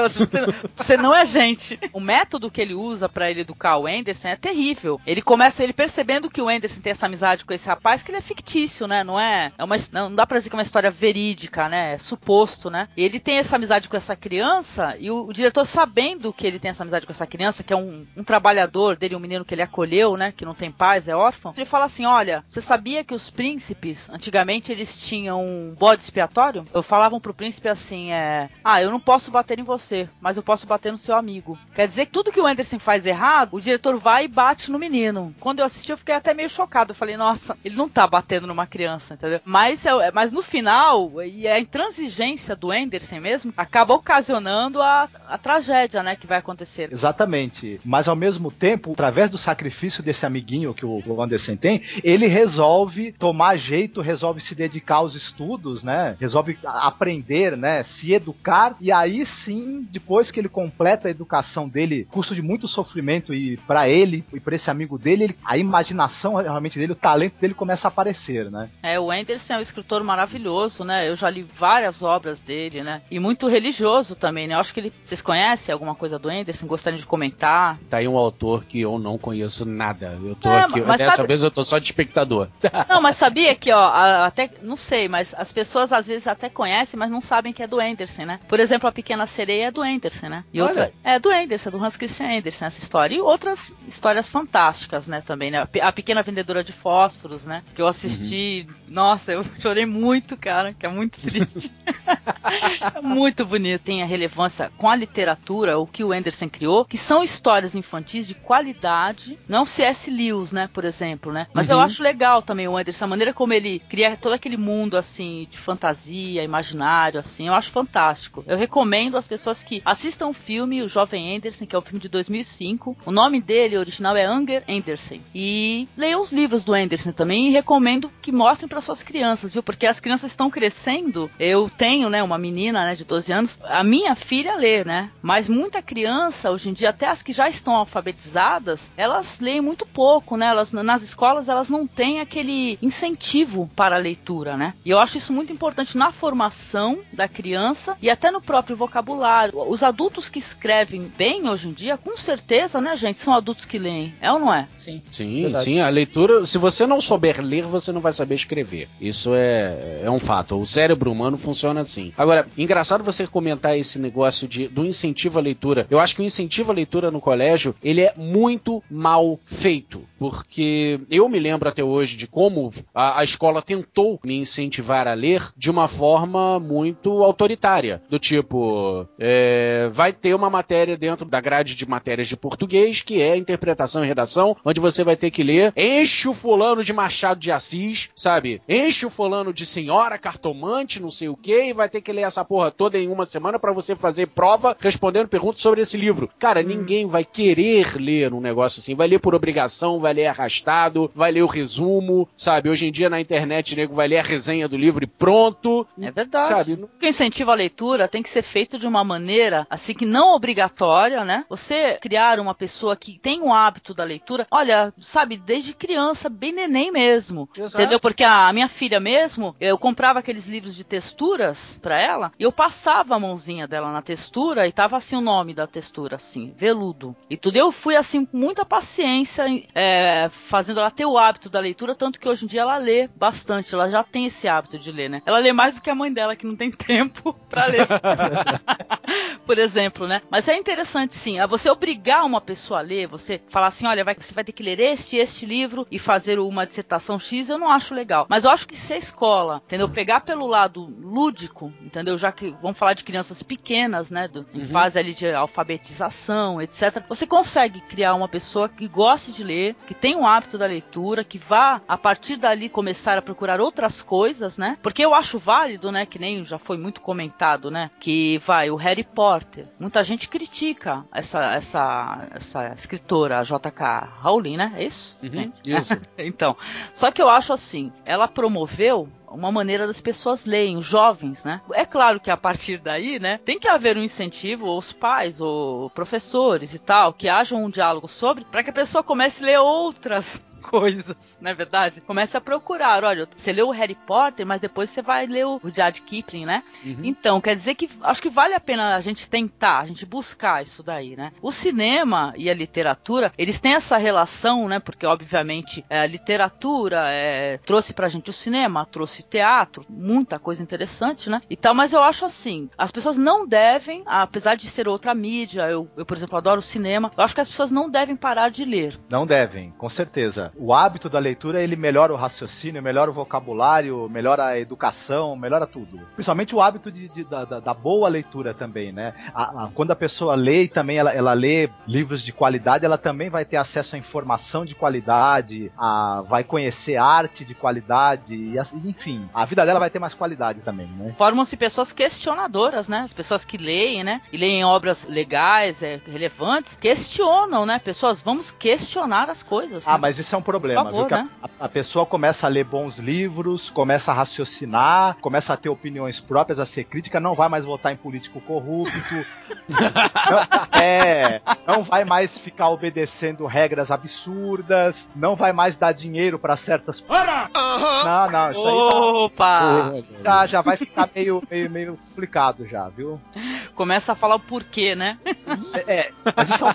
Você- não é gente. O método que ele usa pra ele educar o Anderson é terrível. Ele começa ele percebendo que o Anderson tem essa amizade com esse rapaz, que ele é fictício, né? Não é, é uma, não dá pra dizer que é uma história verídica, né? É suposto, né? Ele tem essa amizade com essa criança e o, o diretor sabendo que ele tem essa amizade com essa criança, que é um, um trabalhador dele, um menino que ele acolheu, né? Que não tem pais, é órfão. Ele fala assim: olha, você sabia que os príncipes, antigamente, eles tinham um bode expiatório? Eu falavam pro príncipe assim: é. Ah, eu não posso bater em você, mas eu posso bater no seu amigo. Quer dizer que tudo que o Anderson faz errado, o diretor vai e bate no menino. Quando eu assisti, eu fiquei até meio chocado. Eu falei, nossa, ele não tá batendo numa criança, entendeu? Mas, é- mas no final, e a intransigência do Anderson mesmo, acaba ocasionando a, a tragédia, né, que vai acontecer. Exatamente. Mas ao mesmo tempo, através do sacrifício desse amiguinho que o Anderson tem, ele resolve tomar jeito, resolve se dedicar aos estudos, né? Resolve aprender, né? Se educar. E aí sim, depois que ele completa a educação dele, custo de muito sofrimento e para ele e para esse amigo dele, ele- a imaginação realmente dele, o talento dele começa a aparecer, né? É, o Anderson é um escritor maravilhoso, né? Eu já li várias obras dele, né? E muito religioso também, né? Eu acho que ele. Vocês conhecem alguma coisa do Anderson? Gostariam de comentar? Tá aí um autor que eu não conheço nada. Eu tô É, aqui. Dessa sabe- vez eu tô só de espectador. Não, mas sabia que, ó, até. Não sei, mas as pessoas às vezes até conhecem, mas não sabem que é do Anderson, né? Por exemplo, a Pequena Sereia é do Anderson, né? E Olha. outra. É do Anderson, é do Hans Christian Andersen essa história. E outras histórias fantásticas, né, também, né? A Pe- A Pequena Vendedora de Fósforos, né? Que eu assisti. Nossa, eu chorei muito, cara, que é muito triste. É muito bonito. Tem a relevância com a literatura, o que o Anderson criou, que são histórias infantis de qualidade. Não C.S. Lewis, né, por exemplo, né? Mas eu Uhum. acho legal também o Anderson, a maneira como ele cria todo aquele mundo, assim, de fantasia, imaginário, assim, eu acho fantástico. Eu recomendo às pessoas que assistam o filme O Jovem Anderson, que é um filme de 2005. O nome dele original é Anger Anderson. E leiam os livros do Anderson também e recomendo que mostrem para suas crianças, viu? Porque as crianças estão crescendo. Eu tenho, né, uma menina, né, de 12 anos. A minha filha lê, né? Mas muita criança, hoje em dia, até as que já estão alfabetizadas, elas leem muito pouco, né? Elas, nas escolas, elas não têm aquele incentivo para a leitura, né? E eu acho isso muito importante na formação da criança e até no próprio vocabulário. Os adultos que escrevem bem hoje em dia, com certeza, né, gente, são adultos que leem. É ou não é? Sim. Sim, Verdade. sim, a leitura, se você não souber ler, você não vai saber escrever. Isso é, é um fato. O cérebro humano funciona assim. Agora, engraçado você comentar esse negócio de, do incentivo à leitura. Eu acho que o incentivo à leitura no colégio, ele é muito mal feito. Porque eu me lembro até hoje de como a, a escola tentou me incentivar a ler de uma forma muito autoritária. Do tipo, é, vai ter uma matéria dentro da grade de matérias de português, que é interpretação e redação, onde você vai ter que ler, enche o fulano de Machado de Assis, sabe? Enche o fulano de senhora cartomante, não sei o que, e vai ter que ler essa porra toda em uma semana para você fazer prova respondendo perguntas sobre esse livro. Cara, hum. ninguém vai querer ler um negócio assim, vai ler por obrigação, vai ler arrastado, vai ler o resumo, sabe? Hoje em dia na internet, nego vai ler a resenha do livro e pronto. É verdade. Sabe? O incentivo à leitura tem que ser feito de uma maneira assim que não obrigatória, né? Você criar uma pessoa que tem o hábito da leitura, olha, sabe, desde criança, bem neném mesmo. Exato. Entendeu? Porque a minha filha mesmo, eu comprava aqueles livros de texturas para ela e eu passava a mãozinha dela na textura e tava assim o nome da textura, assim, veludo. E tudo. Eu fui assim com muita paciência, é, fazendo ela ter o hábito da leitura, tanto que hoje em dia ela lê bastante, ela já tem esse hábito de ler, né? Ela lê mais do que a mãe dela, que não tem tempo para ler. Por exemplo, né? Mas é interessante sim, a você obrigar uma pessoa a ler, você falar assim, olha, vai, você vai ter que ler este este livro e fazer uma dissertação X, eu não acho legal. Mas eu acho que se a escola, entendeu? Pegar pelo lado lúdico, entendeu? Já que vamos falar de crianças pequenas, né? Do, em uhum. fase ali de alfabetização, etc. Você consegue criar uma pessoa que goste de ler, que tenha um hábito da leitura, que vá a partir dali começar a procurar outras coisas, né? Porque eu acho válido, né? Que nem já foi muito comentado, né? Que vai o Harry Potter. Muita gente critica essa essa essa escritora J.K. Rowling, né? É isso? Uhum, isso. então, só que eu acho assim, ela promoveu uma maneira das pessoas leem, os jovens, né? É claro que a partir daí, né, tem que haver um incentivo, ou os pais, ou professores e tal, que haja um diálogo sobre, para que a pessoa comece a ler outras coisas, não é verdade? Comece a procurar. Olha, você leu o Harry Potter, mas depois você vai ler o Rudyard Kipling, né? Uhum. Então, quer dizer que acho que vale a pena a gente tentar, a gente buscar isso daí, né? O cinema e a literatura, eles têm essa relação, né? Porque, obviamente, é, a literatura é, trouxe pra gente o cinema, trouxe teatro, muita coisa interessante, né? E tal, mas eu acho assim, as pessoas não devem, apesar de ser outra mídia, eu, eu por exemplo, adoro o cinema, eu acho que as pessoas não devem parar de ler. Não devem, com certeza o hábito da leitura ele melhora o raciocínio, melhora o vocabulário, melhora a educação, melhora tudo. Principalmente o hábito de, de da, da, boa leitura também, né? A, a, quando a pessoa lê e também ela, ela lê livros de qualidade, ela também vai ter acesso a informação de qualidade, a, vai conhecer arte de qualidade, e enfim, a vida dela vai ter mais qualidade também, né? Formam-se pessoas questionadoras, né? As pessoas que leem, né? E leem obras legais, é, relevantes, questionam, né? Pessoas, vamos questionar as coisas. Ah, mas isso é um problema, favor, viu? Né? A, a, pessoa começa a ler bons livros, começa a raciocinar, começa a ter opiniões próprias, a ser crítica, não vai mais votar em político corrupto. não, é, não vai mais ficar obedecendo regras absurdas, não vai mais dar dinheiro para certas. Não, não, isso aí tá- Opa! já, já vai ficar meio, meio, meio complicado já, viu? Começa a falar o porquê, né? É, é mas isso é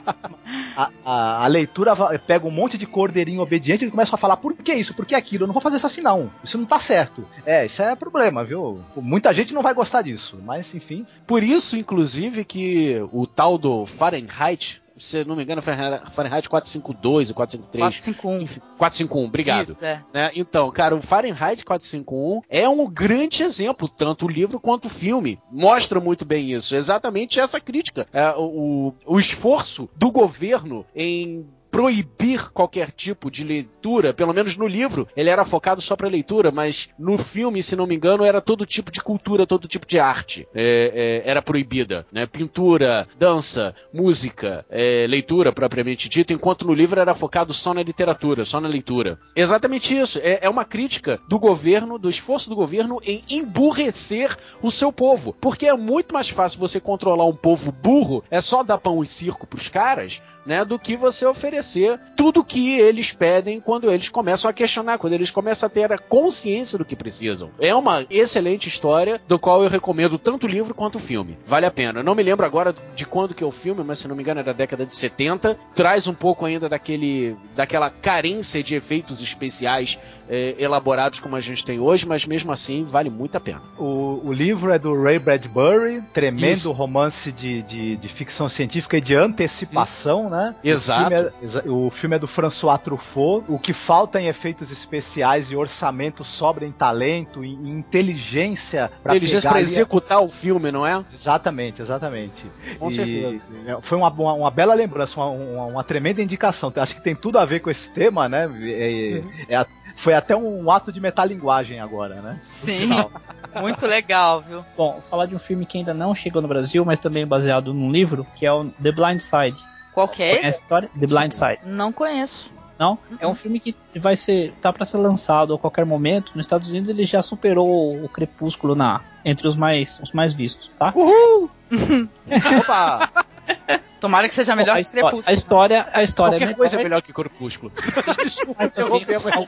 a, a, a leitura pega um monte de cordeirinho obediente e começa a falar por que isso, por que aquilo, eu não vou fazer isso assim não, isso não tá certo. É, isso é problema, viu? Muita gente não vai gostar disso, mas enfim. Por isso, inclusive, que o tal do Fahrenheit, se não me engano, Fahrenheit 452 ou 453. 451. 451, obrigado. Isso, é. Né? Então, cara, o Fahrenheit 451 é um grande exemplo, tanto o livro quanto o filme. Mostra muito bem isso. Exatamente essa crítica. É, o, o esforço do governo em proibir qualquer tipo de leitura, pelo menos no livro, ele era focado só para leitura, mas no filme, se não me engano, era todo tipo de cultura, todo tipo de arte é, é, era proibida, né? Pintura, dança, música, é, leitura propriamente dita, enquanto no livro era focado só na literatura, só na leitura. Exatamente isso. É, é uma crítica do governo, do esforço do governo em emburrecer o seu povo, porque é muito mais fácil você controlar um povo burro, é só dar pão e circo pros caras, né, do que você oferecer oferecer tudo que eles pedem quando eles começam a questionar, quando eles começam a ter a consciência do que precisam. É uma excelente história, do qual eu recomendo tanto o livro quanto o filme. Vale a pena. Eu não me lembro agora de quando que é o filme, mas se não me engano é da década de 70. Traz um pouco ainda daquele, daquela carência de efeitos especiais é, elaborados como a gente tem hoje, mas mesmo assim vale muito a pena. O, o livro é do Ray Bradbury, tremendo Isso. romance de, de, de, ficção científica e de antecipação, né? Exato. O filme, é, o filme é do François Truffaut. O que falta em efeitos especiais e orçamento sobra em talento e inteligência para Inteligência para executar o filme, não é? Exatamente, exatamente. Com e certeza. Foi uma, uma, uma bela lembrança, uma, uma, uma, tremenda indicação. Acho que tem tudo a ver com esse tema, né? É, uhum. é a, foi até um ato de metalinguagem agora, né? Sim. Muito legal, viu? Bom, falar de um filme que ainda não chegou no Brasil, mas também baseado num livro, que é o The Blind Side. Qual que é esse? a história? The Blind Side. Não conheço. Não? Uhum. É um filme que vai ser tá para ser lançado a qualquer momento. Nos Estados Unidos ele já superou o Crepúsculo na entre os mais os mais vistos, tá? Uhul! Opa! Tomara que seja melhor a que Crepúsculo. A história, a história Qualquer é coisa é melhor que Crepúsculo. Desculpa interromper, mas...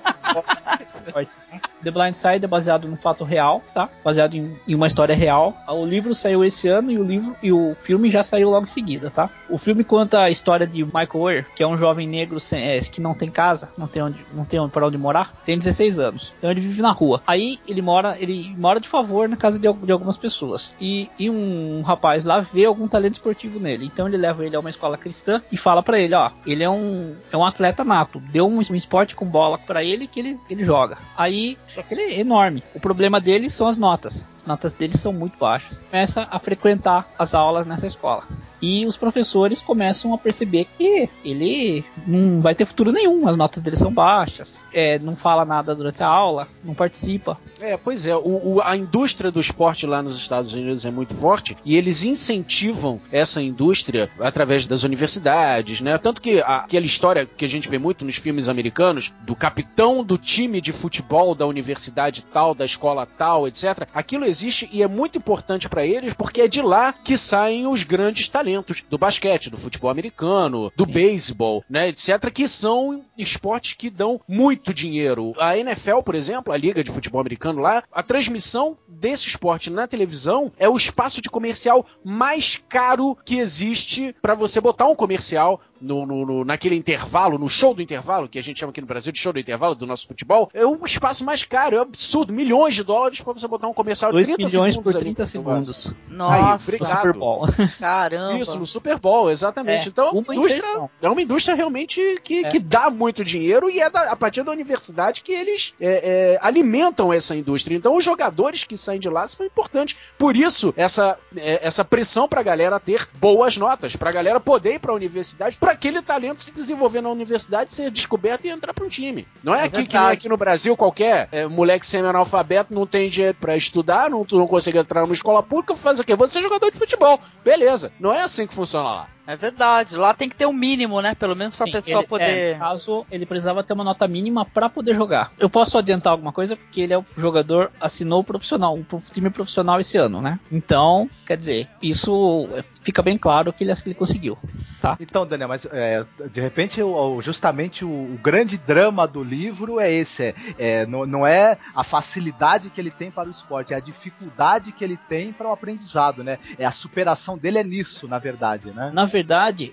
The Blind Side é baseado num fato real, tá? Baseado em, em, uma história real. O livro saiu esse ano e o livro e o filme já saiu logo em seguida, tá? O filme conta a história de Michael Weir, que é um jovem negro sem, é, que não tem casa, não tem onde, não tem para onde morar, tem 16 anos. Então ele vive na rua. Aí ele mora, ele mora de favor na casa de, de algumas pessoas. E, e um rapaz lá vê algum talento esportivo nele. Então ele leva ele a uma escola cristã e fala para ele, ó, ele é um, é um atleta nato, deu um, um esporte com bola para ele que ele, ele joga. Aí, só que ele é enorme. O problema dele são as notas. As notas dele são muito baixas. Começa a frequentar as aulas nessa escola. E os professores começam a perceber que ele não vai ter futuro nenhum, as notas dele são baixas, é, não fala nada durante a aula, não participa. É, pois é, o, o, a indústria do esporte lá nos Estados Unidos é muito forte e eles incentivam essa indústria através das universidades, né? Tanto que a, aquela história que a gente vê muito nos filmes americanos do capitão do time de futebol da universidade tal, da escola tal, etc. Aquilo existe e é muito importante para eles porque é de lá que saem os grandes talentos do basquete, do futebol americano, do beisebol, né, etc, que são esportes que dão muito dinheiro. A NFL, por exemplo, a liga de futebol americano lá, a transmissão desse esporte na televisão é o espaço de comercial mais caro que existe para você botar um comercial no, no, no, naquele intervalo, no show do intervalo, que a gente chama aqui no Brasil de show do intervalo do nosso futebol, é o espaço mais caro, é absurdo, milhões de dólares para você botar um comercial de 30 milhões segundos por 30 ali, segundos. Nossa, Aí, Super Bowl. Caramba. Isso, no Super Bowl, exatamente. É, então, uma indústria, é uma indústria realmente que, é. que dá muito dinheiro e é da, a partir da universidade que eles é, é, alimentam essa indústria. Então, os jogadores que saem de lá são importantes. Por isso, essa, é, essa pressão pra galera ter boas notas, pra galera poder ir pra universidade, para aquele talento se desenvolver na universidade, ser descoberto e entrar para um time. Não é, é aqui que aqui no Brasil qualquer é, moleque semi-analfabeto não tem dinheiro para estudar, não, não consegue entrar numa escola pública, faz o quê? Você é jogador de futebol. Beleza. Não é assim que funciona lá. É verdade. Lá tem que ter um mínimo, né? Pelo menos pra Sim, pessoa ele, poder. É, no caso, ele precisava ter uma nota mínima para poder jogar. Eu posso adiantar alguma coisa porque ele é o jogador, assinou o profissional, o time profissional esse ano, né? Então, quer dizer, isso é, fica bem claro que ele, que ele conseguiu. Tá? Então, Daniel, mas é, de repente, justamente o, o, grande drama do livro é esse: é, é não, não, é a facilidade que ele tem para o esporte, é a dificuldade que ele tem para o aprendizado, né? É a superação dele é nisso, na verdade, né? Na verdade,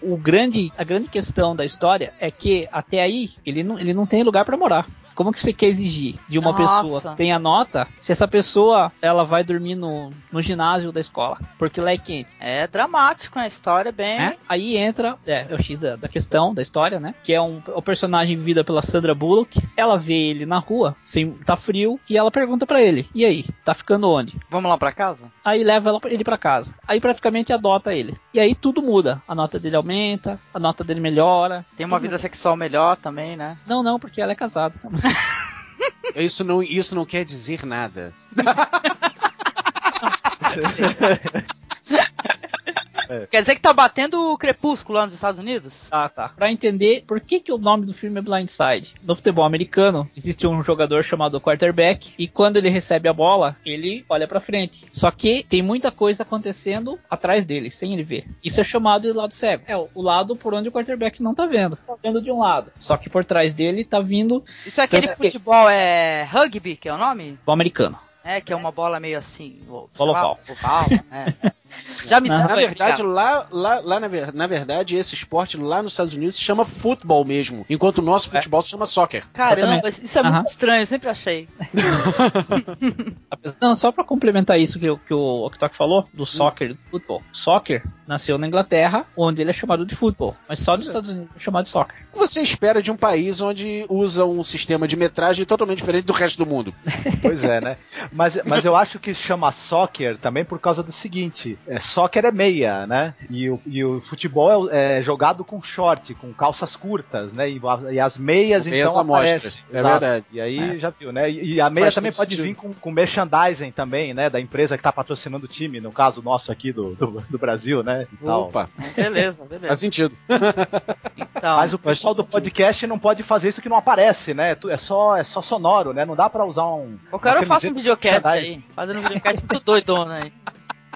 o grande, a grande questão da história é que até aí ele não, ele não tem lugar para morar. Como que você quer exigir de uma Nossa. pessoa que tenha nota se essa pessoa ela vai dormir no, no ginásio da escola? Porque lá é quente. É dramático a história, bem. É? Aí entra é, é o X da, da, questão, da história, né? Que é um, o personagem vivida pela Sandra Bullock. Ela vê ele na rua, sem, tá frio, e ela pergunta para ele: E aí, tá ficando onde? Vamos lá para casa? Aí leva ela, ele para casa. Aí praticamente adota ele. E aí tudo muda. A nota dele aumenta, a nota dele melhora. Tem uma vida muda. sexual melhor também, né? Não, não, porque ela é casada. isso, não, isso não quer dizer nada. É. Quer dizer que tá batendo o crepúsculo lá nos Estados Unidos? Ah, tá. Pra entender por que, que o nome do filme é Blindside. No futebol americano, existe um jogador chamado quarterback e quando ele recebe a bola, ele olha para frente. Só que tem muita coisa acontecendo atrás dele, sem ele ver. Isso é chamado de lado cego. É o lado por onde o quarterback não tá vendo. Tá vendo de um lado. Só que por trás dele tá vindo. Isso é aquele futebol, é rugby, que é o nome? Futebol americano. É, que é uma bola meio assim. Bola oval. oval é. Já me Na verdade, lá, lá, lá na, na, verdade, esse esporte lá nos Estados Unidos se chama futebol mesmo, enquanto o nosso é. futebol é. se chama soccer. Caramba, isso é uhum. muito estranho, eu sempre achei. Não, só para complementar isso que, que o Oktok falou, do soccer e do futebol. Soccer nasceu na Inglaterra, onde ele é chamado de futebol, mas só nos Estados Unidos é chamado de soccer. O que você espera de um país onde usa um sistema de metragem totalmente diferente do resto do mundo? Pois é, né? Mas, mas eu acho que chama soccer também por causa do seguinte: é, soccer é meia, né? E o, e o futebol é, é jogado com short, com calças curtas, né? E, e as meias, meias então amostras. É Exato. verdade. E aí é. já viu, né? E, e a meia Faz também pode sentido. vir com, com merchandising também, né? Da empresa que tá patrocinando o time, no caso nosso aqui do, do, do Brasil, né? Opa, beleza, beleza. Faz sentido. Então, Mas o pessoal do podcast não pode fazer isso que não aparece, né? É só, é só sonoro, né? Não dá pra usar um. O cara faça um videocast aí, fazendo um videocast muito doidona aí.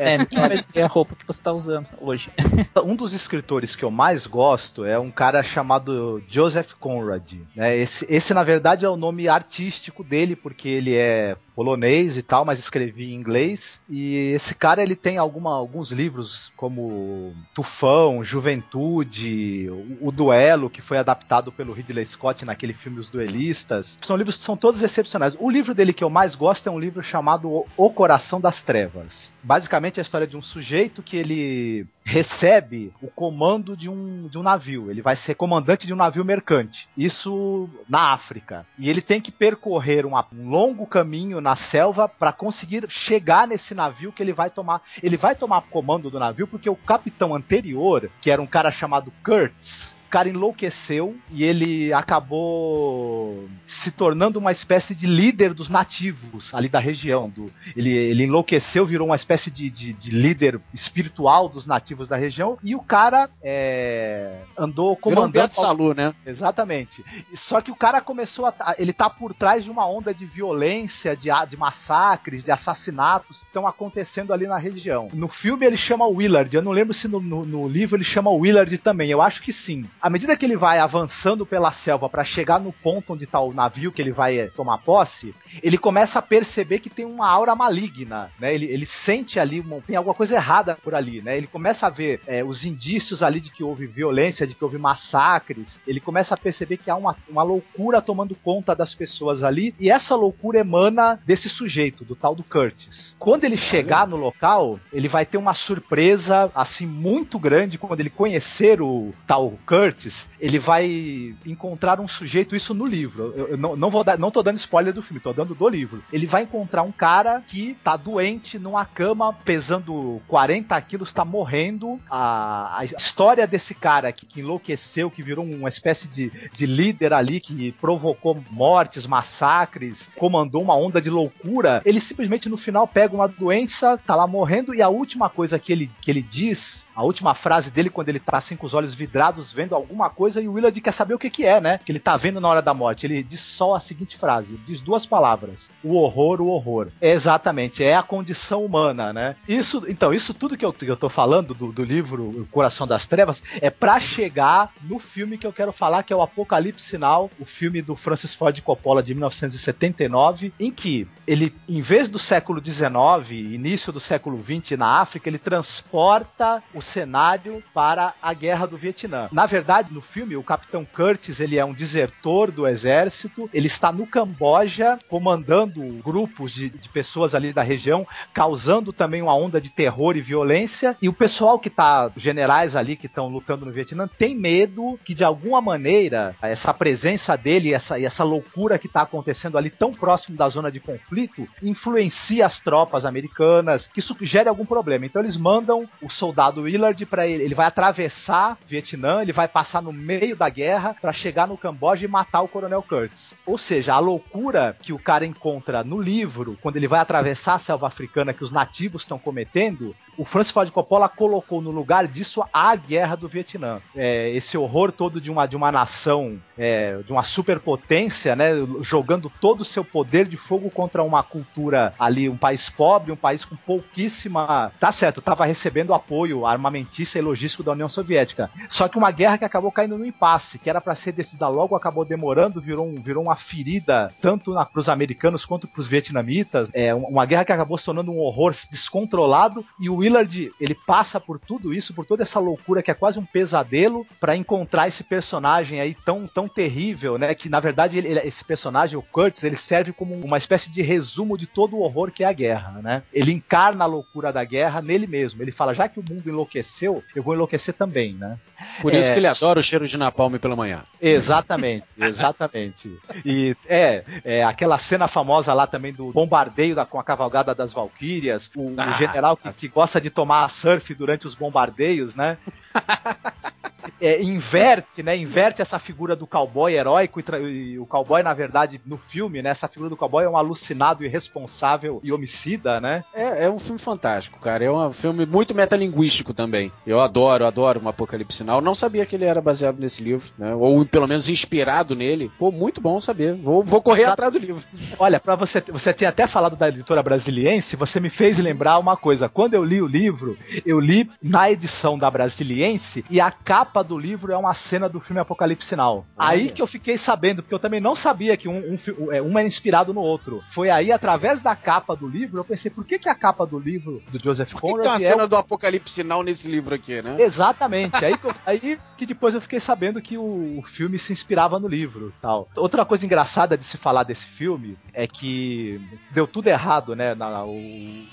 É, é, é a roupa que você está usando hoje. um dos escritores que eu mais gosto é um cara chamado Joseph Conrad. Né? Esse, esse, na verdade, é o nome artístico dele, porque ele é polonês e tal, mas escrevia em inglês. E esse cara ele tem alguma, alguns livros como Tufão, Juventude, o, o, Duelo, que foi adaptado pelo Ridley Scott naquele filme Os Duelistas. São livros que são todos excepcionais. O livro dele que eu mais gosto é um livro chamado O Coração das Trevas. Basicamente é a história de um sujeito que ele recebe o comando de um, de um navio. Ele vai ser comandante de um navio mercante. Isso na África. E ele tem que percorrer um, um longo caminho na selva para conseguir chegar nesse navio que ele vai tomar. Ele vai tomar comando do navio porque o capitão anterior, que era um cara chamado Kurtz, cara enlouqueceu e ele acabou se tornando uma espécie de líder dos nativos ali da região. Do, ele, ele enlouqueceu, virou uma espécie de, de, de líder espiritual dos nativos da região e o cara é, andou comandando. Virou um Salu, né? Exatamente. Só que o cara começou a. Ele tá por trás de uma onda de violência, de, de massacres, de assassinatos que estão acontecendo ali na região. No filme ele chama Willard. Eu não lembro se no, no, no livro ele chama Willard também. Eu acho que sim à medida que ele vai avançando pela selva para chegar no ponto onde tá o navio que ele vai eh, tomar posse, ele começa a perceber que tem uma aura maligna, né? Ele, ele sente ali, tem alguma coisa errada por ali, né? Ele começa a ver é, os indícios ali de que houve violência, de que houve massacres. Ele começa a perceber que há uma, uma loucura tomando conta das pessoas ali, e essa loucura emana desse sujeito, do tal do Curtis. Quando ele chegar no local, ele vai ter uma surpresa, assim, muito grande quando ele conhecer o tal Curtis Curtis, ele vai encontrar um sujeito, isso no livro. Eu, eu não, não, vou dar, não tô dando spoiler do filme, tô dando do livro. Ele vai encontrar um cara que tá doente numa cama, pesando 40 quilos, tá morrendo. A, a história desse cara que, que, enlouqueceu, que virou uma espécie de, de líder ali, que provocou mortes, massacres, comandou uma onda de loucura, ele simplesmente no final pega uma doença, tá lá morrendo, e a última coisa que ele, que ele diz, a última frase dele, quando ele tá assim com os olhos vidrados, vendo alguma coisa e o Willard quer saber o que, que é, né? Que ele tá vendo na hora da morte. Ele diz só a seguinte frase: diz duas palavras: o horror, o horror. É exatamente, é a condição humana, né? Isso, então, isso tudo que eu, que eu tô falando do, do livro O Coração das Trevas é para chegar no filme que eu quero falar, que é o Apocalipse Sinal, o filme do Francis Ford Coppola de 1979, em que ele, em vez do século XIX, início do século XX na África, ele transporta o cenário para a Guerra do Vietnã. Na verdade, verdade, no filme, o Capitão Curtis, ele é um desertor do exército, ele está no Camboja comandando grupos de, de pessoas ali da região, causando também uma onda de terror e violência, e o pessoal que tá, generais ali que estão lutando no Vietnã, tem medo que de alguma maneira essa presença dele, essa, essa loucura que está acontecendo ali tão próximo da zona de conflito, influencia as tropas americanas, que isso gere algum problema. Então eles mandam o soldado Willard para ele, ele vai atravessar Vietnã, ele vai passar no meio da guerra para chegar no Camboja e matar o Coronel Kurtz. Ou seja, a loucura que o cara encontra no livro, quando ele vai atravessar a selva africana que os nativos estão cometendo, o Francis Ford Coppola colocou no lugar disso a guerra do Vietnã. É, esse horror todo de uma, de uma nação, é, de uma superpotência, né, jogando todo o seu poder de fogo contra uma cultura ali, um país pobre, um país com pouquíssima. Tá certo, estava recebendo apoio armamentício e logístico da União Soviética. Só que uma guerra que acabou caindo no impasse, que era para ser decidida logo, acabou demorando, virou, um, virou uma ferida tanto para os americanos quanto para os vietnamitas. É uma guerra que acabou se tornando um horror descontrolado e o Willard ele passa por tudo isso, por toda essa loucura que é quase um pesadelo para encontrar esse personagem aí tão, tão terrível, né? Que na verdade ele, esse personagem, o Kurtz, ele serve como uma espécie de resumo de todo o horror que é a guerra, né? Ele encarna a loucura da guerra nele mesmo. Ele fala, já que o mundo enlouqueceu, eu vou enlouquecer também, né? Por isso é... que ele adora o cheiro de napalm pela manhã. Exatamente, exatamente. E é, é, aquela cena famosa lá também do bombardeio da, com a cavalgada das Valquírias, o, ah, o general que, que gosta de tomar surf durante os bombardeios, né? é, inverte, né? Inverte essa figura do cowboy heróico e, e, o cowboy, na verdade, no filme, né? Essa figura do cowboy é um alucinado, irresponsável e homicida, né? É, é um filme fantástico, cara. É um filme muito metalinguístico também. Eu adoro, adoro um Apocalipse Sinal. Não sabia que ele era baseado nesse livro, né? Ou pelo menos inspirado nele. Pô, muito bom saber. Vou, vou correr Exato. atrás do livro. Olha, para você, você tinha até falado da editora brasiliense, você me fez lembrar uma coisa. Quando eu li o livro, eu li na edição da brasiliense e a capa do livro é uma cena do filme Apocalipse Now. Aí que eu fiquei sabendo, porque eu também não sabia que um, um, é, um é inspirado no outro. Foi aí, através da capa do livro, eu pensei, por que, que a capa do livro do Joseph Conrad... Por que, que tem uma cena é o... do Apocalipse Now nesse livro aqui, né? Exatamente. aí, que eu, aí que depois eu fiquei sabendo que o, o filme se inspirava no livro tal. Outra coisa engraçada de se falar desse filme é que deu tudo errado, né? Na, o,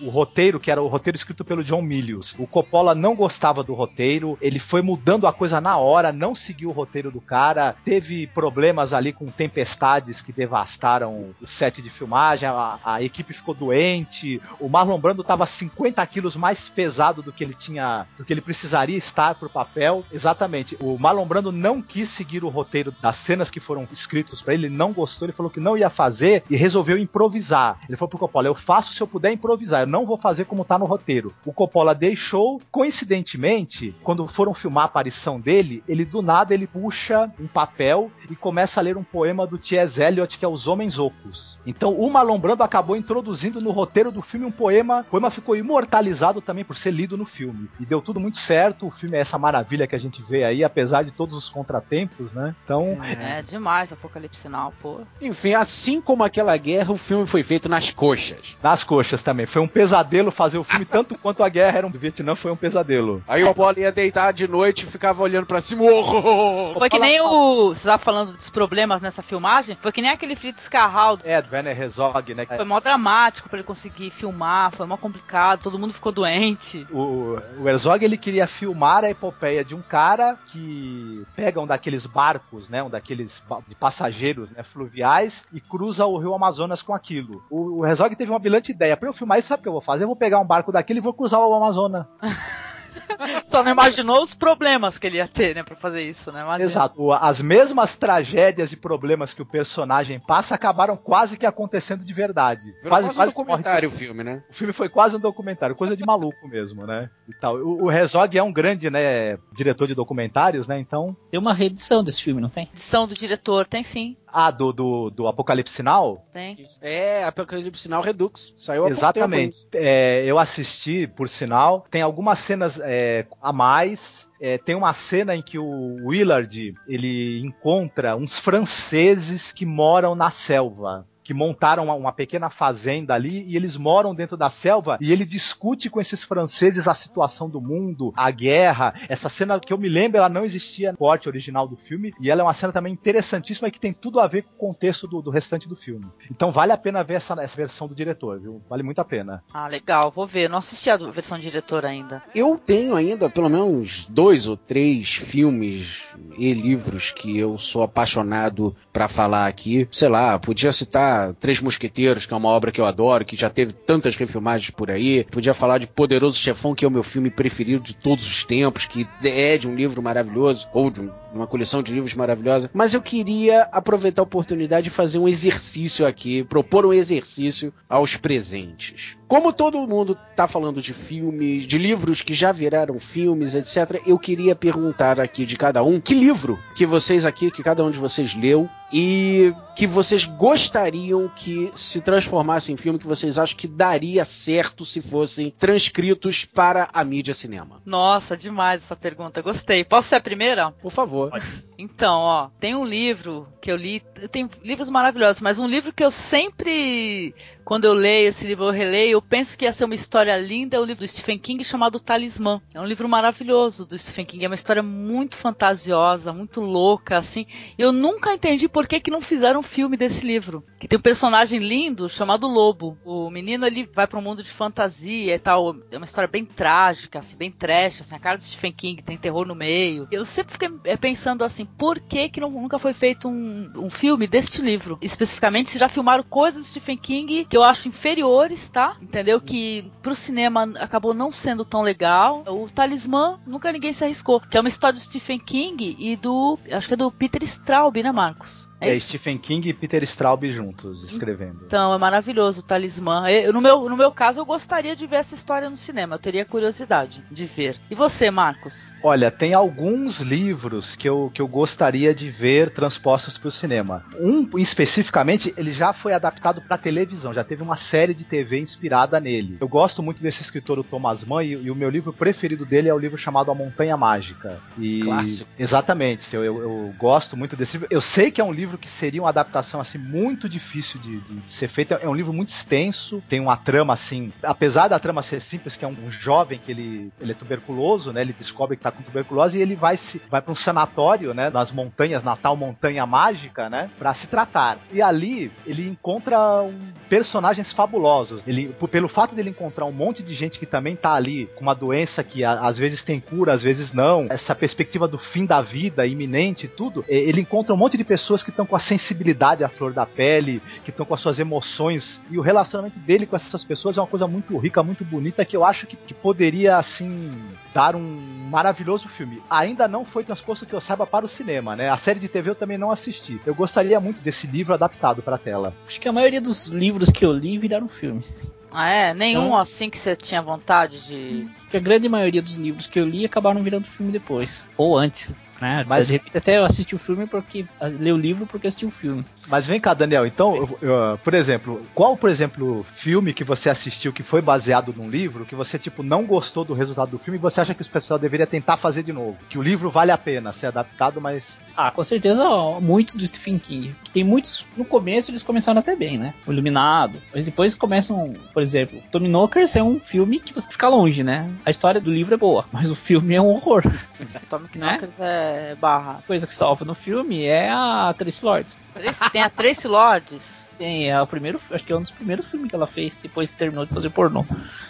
o roteiro, que era o roteiro escrito pelo John Milius. O Coppola não gostava do roteiro, ele foi mudando a coisa na hora, não seguiu o roteiro do cara, teve problemas ali com tempestades que devastaram o set de filmagem, a, a equipe ficou doente, o Marlon Brando estava 50 quilos mais pesado do que ele tinha, do que ele precisaria estar pro papel. Exatamente, o Marlon Brando não quis seguir o roteiro das cenas que foram escritos para ele, ele não gostou, ele falou que não ia fazer e resolveu improvisar. Ele falou pro Coppola: eu faço se eu puder improvisar, eu não vou fazer como tá no roteiro. O Coppola deixou, coincidentemente, quando foram filmar a aparição dele, ele do nada ele puxa um papel e começa a ler um poema do T.S. Eliot que é Os Homens Ocos. Então o Marlon Brando acabou introduzindo no roteiro do filme um poema, o poema ficou imortalizado também por ser lido no filme. E deu tudo muito certo, o filme é essa maravilha que a gente vê aí, apesar de todos os contratempos, né? Então... É, é demais Apocalipse Sinal, pô. Enfim, assim como aquela guerra, o filme foi feito nas coxas. Nas coxas também. Foi um pesadelo fazer o filme, tanto quanto a guerra era um... do Vietnã foi um pesadelo. Aí o Apolo ia deitar de noite e ficava olhando para cima, foi que nem o. Você tava falando dos problemas nessa filmagem? Foi que nem aquele Fritz Carral. É, do Werner Herzog, né? Foi mó dramático pra ele conseguir filmar, foi mó complicado, todo mundo ficou doente. O, o Herzog ele queria filmar a epopeia de um cara que pega um daqueles barcos, né? Um daqueles de passageiros né, fluviais e cruza o rio Amazonas com aquilo. O, o Herzog teve uma brilhante ideia. Pra eu filmar isso, sabe o que eu vou fazer? Eu vou pegar um barco daquele e vou cruzar o Amazonas. Só não imaginou os problemas que ele ia ter, né, pra fazer isso, né? Imagina. Exato. As mesmas tragédias e problemas que o personagem passa acabaram quase que acontecendo de verdade. Virou quase, quase, um documentário morre. o filme, né? O filme foi quase um documentário, coisa de maluco mesmo, né? E tal. O, o Herzog é um grande, né, diretor de documentários, né? Então. Tem uma reedição desse filme, não tem? Edição do diretor, tem sim. Ah, do, do, do Apocalipse Sinal? Tem. É, Apocalipse Sinal Redux. Saiu há Exatamente. É, eu assisti, por sinal. Tem algumas cenas é, a mais. É, tem uma cena em que o Willard ele encontra uns franceses que moram na selva que montaram uma, uma, pequena fazenda ali e eles moram dentro da selva e ele discute com esses franceses a situação do mundo, a guerra. Essa cena que eu me lembro, ela não existia no corte original do filme e ela é uma cena também interessantíssima e que tem tudo a ver com o contexto do, do restante do filme. Então vale a pena ver essa, essa versão do diretor, viu? Vale muito a pena. Ah, legal, vou ver. Não assisti a versão do diretor ainda. Eu tenho ainda pelo menos dois ou três filmes e livros que eu sou apaixonado para falar aqui. Sei lá, podia citar Três Mosqueteiros, que é uma obra que eu adoro, que já teve tantas refilmagens por aí. Podia falar de Poderoso Chefão, que é o meu filme preferido de todos os tempos, que é de um livro maravilhoso, ou de uma coleção de livros maravilhosa. Mas eu queria aproveitar a oportunidade de fazer um exercício aqui, propor um exercício aos presentes. Como todo mundo está falando de filmes, de livros que já viraram filmes, etc., eu queria perguntar aqui de cada um que livro que vocês aqui, que cada um de vocês leu e que vocês gostariam que se transformasse em filme, que vocês acham que daria certo se fossem transcritos para a mídia cinema. Nossa, demais essa pergunta, gostei. Posso ser a primeira? Por favor. Então, ó, tem um livro que eu li, tem livros maravilhosos, mas um livro que eu sempre quando eu leio esse livro, eu releio, eu penso que ia ser uma história linda, é o livro do Stephen King chamado Talismã. É um livro maravilhoso do Stephen King, é uma história muito fantasiosa, muito louca, assim. Eu nunca entendi por que, que não fizeram um filme desse livro. Que tem um personagem lindo chamado Lobo. O menino, ele vai para um mundo de fantasia e tal, é uma história bem trágica, assim, bem trash, assim, a cara do Stephen King, tem terror no meio. Eu sempre fiquei é, pensando assim, por que que não, nunca foi feito um, um filme deste livro? Especificamente, se já filmaram coisas do Stephen King que eu acho inferiores, tá? Entendeu? Que pro cinema acabou não sendo tão legal. O Talismã, nunca ninguém se arriscou. Que é uma história do Stephen King e do. Acho que é do Peter Straub, né, Marcos? É, é Stephen King e Peter Straub juntos escrevendo. Então, é maravilhoso o Talismã. Eu, no, meu, no meu caso, eu gostaria de ver essa história no cinema. Eu teria curiosidade de ver. E você, Marcos? Olha, tem alguns livros que eu, que eu gostaria de ver transpostos para o cinema. Um, especificamente, ele já foi adaptado para televisão. Já teve uma série de TV inspirada nele. Eu gosto muito desse escritor, o Thomas Mann, e, e o meu livro preferido dele é o livro chamado A Montanha Mágica. E, Clássico. Exatamente. Eu, eu, eu gosto muito desse livro. Eu sei que é um livro livro que seria uma adaptação assim muito difícil de, de, de, ser feita. É um livro muito extenso, tem uma trama assim, apesar da trama ser simples, que é um, jovem que ele, ele é tuberculoso, né? Ele descobre que está com tuberculose e ele vai se vai para um sanatório, né? Nas montanhas, na tal montanha mágica, né? Para se tratar. E ali ele encontra um, personagens fabulosos. Ele, pelo fato dele encontrar um monte de gente que também tá ali com uma doença que a, às vezes tem cura, às vezes não. Essa perspectiva do fim da vida iminente e tudo. Ele encontra um monte de pessoas que estão com a sensibilidade à flor da pele, que estão com as suas emoções. E o relacionamento dele com essas pessoas é uma coisa muito rica, muito bonita, que eu acho que, que poderia, assim, dar um maravilhoso filme. Ainda não foi transposto que eu saiba para o cinema, né? A série de TV eu também não assisti. Eu gostaria muito desse livro adaptado para a tela. Acho que a maioria dos livros que eu li viraram filme. Ah, é? Nenhum então, assim que você tinha vontade de. Que a grande maioria dos livros que eu li acabaram virando filme depois. Ou antes. Né? Mas de repente até eu assisti o filme porque li o livro porque assisti o filme. Mas vem cá, Daniel. Então, eu, eu, por exemplo, qual, por exemplo, filme que você assistiu que foi baseado num livro que você tipo não gostou do resultado do filme e você acha que o pessoal deveria tentar fazer de novo? Que o livro vale a pena ser adaptado, mas ah, com certeza ó, muitos do Stephen King. Que tem muitos no começo eles começaram até bem, né? O Iluminado, mas depois começam, por exemplo, Tommy Knockers é um filme que você fica longe, né? A história do livro é boa, mas o filme é um horror. Tommy Knockers né? É barra. A coisa que salva no filme é a Tracy Lords. Tem a Tracy Lords? Tem, é o primeiro, acho que é um dos primeiros filmes que ela fez depois que terminou de fazer pornô.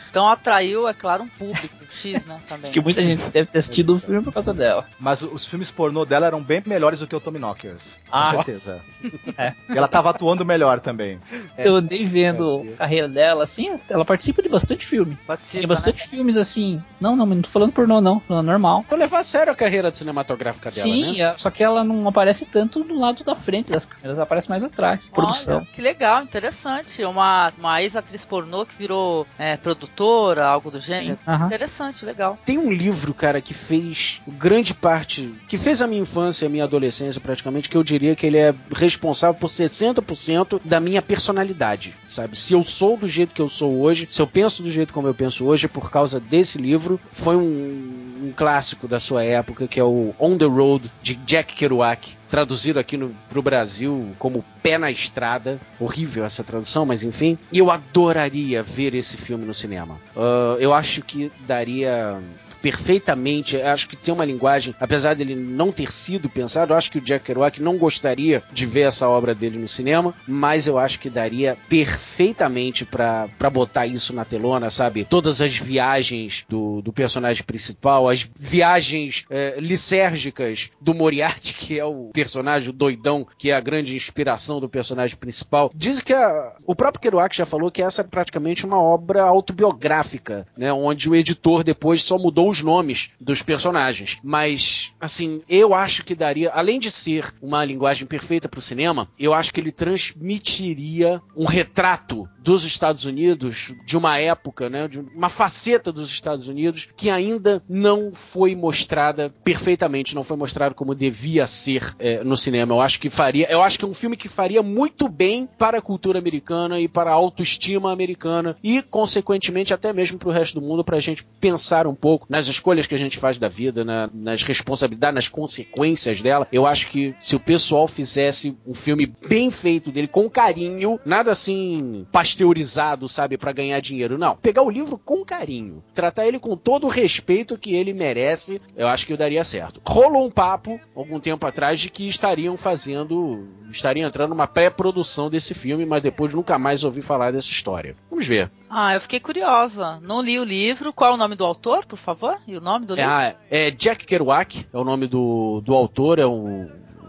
Então atraiu, é claro, um público X, né? Também. Acho que muita gente deve ter assistido o filme por causa dela. Mas os filmes pornô dela eram bem melhores do que o Tommy Knockers. Ah. Com certeza. é. E ela tava atuando melhor também. Eu andei vendo é. a carreira dela, assim, ela participa de bastante filme. Participa, Tem bastante né? filmes assim. Não, não, não tô falando pornô, não. Falando normal. Eu levar a sério a carreira cinematográfica dela, Sim, né? só que ela não aparece tanto do lado da frente das câmeras, aparece mais atrás. Olha, produção. Que legal, interessante. Uma, uma ex-atriz pornô que virou é, produtora, algo do gênero. Uhum. Interessante, legal. Tem um livro, cara, que fez grande parte, que fez a minha infância, a minha adolescência praticamente, que eu diria que ele é responsável por 60% da minha personalidade, sabe? Se eu sou do jeito que eu sou hoje, se eu penso do jeito como eu penso hoje, é por causa desse livro, foi um, um clássico da sua época, que é o On the Road, de Jack Kerouac traduzido aqui no, pro Brasil como Pé na Estrada. Horrível essa tradução, mas enfim. E eu adoraria ver esse filme no cinema. Uh, eu acho que daria perfeitamente. Acho que tem uma linguagem, apesar dele não ter sido pensado, acho que o Jack Kerouac não gostaria de ver essa obra dele no cinema, mas eu acho que daria perfeitamente para botar isso na telona, sabe? Todas as viagens do, do personagem principal, as viagens é, lisérgicas do Moriarty, que é o personagem doidão, que é a grande inspiração do personagem principal. Diz que a, o próprio Kerouac já falou que essa é praticamente uma obra autobiográfica, né? Onde o editor depois só mudou os nomes dos personagens. Mas, assim, eu acho que daria, além de ser uma linguagem perfeita para o cinema, eu acho que ele transmitiria um retrato dos Estados Unidos de uma época, né? De uma faceta dos Estados Unidos que ainda não foi mostrada perfeitamente, não foi mostrado como devia ser é, no cinema. Eu acho que faria, eu acho que é um filme que faria muito bem para a cultura americana e para a autoestima americana e, consequentemente, até mesmo para o resto do mundo, para a gente pensar um pouco nas escolhas que a gente faz da vida, na, nas responsabilidades, nas consequências dela. Eu acho que se o pessoal fizesse um filme bem feito dele, com carinho, nada assim pasteurizado, sabe, para ganhar dinheiro. Não. Pegar o livro com carinho, tratar ele com todo o respeito que ele merece, eu acho que daria certo. Rolou um papo algum tempo atrás de que estariam fazendo, estariam entrando numa pré-produção desse filme, mas depois nunca mais ouvi falar dessa história. Vamos ver. Ah, eu fiquei curiosa. Não li o livro. Qual é o nome do autor, por favor? E o nome do É, livro? ah, é Jack Kerouac, é o nome do, do autor, é o.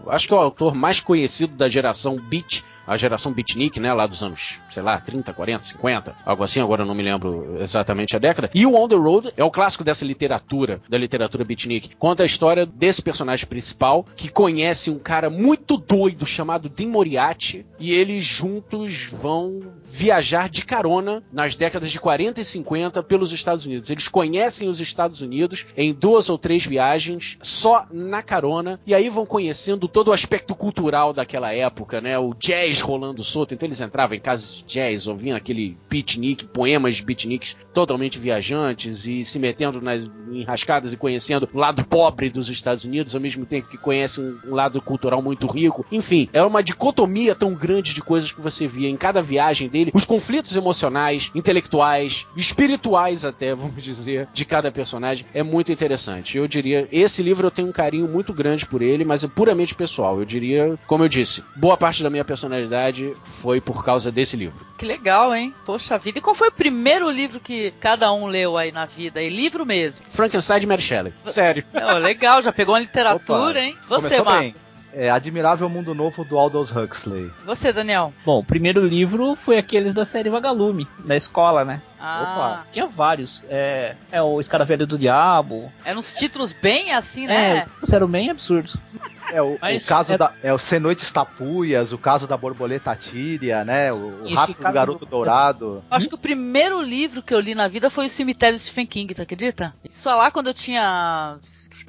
Acho que é o autor mais conhecido da geração Beat, a geração beatnik, né, lá dos anos, sei lá, 30, 40, 50, algo assim, agora não me lembro exatamente a década. E o On the Road é o clássico dessa literatura, da literatura beatnik. Conta a história desse personagem principal que conhece um cara muito doido chamado Dean Moriarty e eles juntos vão viajar de carona nas décadas de 40 e 50 pelos Estados Unidos. Eles conhecem os Estados Unidos em duas ou três viagens só na carona e aí vão conhecendo todo o aspecto cultural daquela época, né? O jazz rolando solto, então eles entravam em casas de jazz, ouviam aquele beatnik, poemas de beatniks totalmente viajantes e se metendo nas enrascadas e conhecendo o lado pobre dos Estados Unidos, ao mesmo tempo que conhecem um, lado cultural muito rico. Enfim, é uma dicotomia tão grande de coisas que você via em cada viagem dele, os conflitos emocionais, intelectuais, espirituais até, vamos dizer, de cada personagem. É muito interessante. Eu diria, esse livro eu tenho um carinho muito grande por ele, mas é puramente pessoal. Eu diria, como eu disse, boa parte da minha personalidade foi por causa desse livro. Que legal, hein? Poxa vida. E qual foi o primeiro livro que cada um leu aí na vida? E livro mesmo. Frankenstein de Mary Shelley. Sério. Legal, já pegou uma literatura, Opa, hein? Você, começou bem. Marcos. É Admirável Mundo Novo do Aldous Huxley. Você, Daniel. Bom, o primeiro livro foi aqueles da série Vagalume, da escola, né? Ah, Tinha vários. É, é o Escaravelho do Diabo. eram uns títulos bem assim, É, né? os eram bem absurdos. É o, o caso é- da. É o Cenoites Tapuias, o caso da borboleta tíria, né? O, o Rápido caso Garoto do- Dourado. Acho que o primeiro livro que eu li na vida foi o Cemitério de Stephen King, tu acredita? Só lá quando eu tinha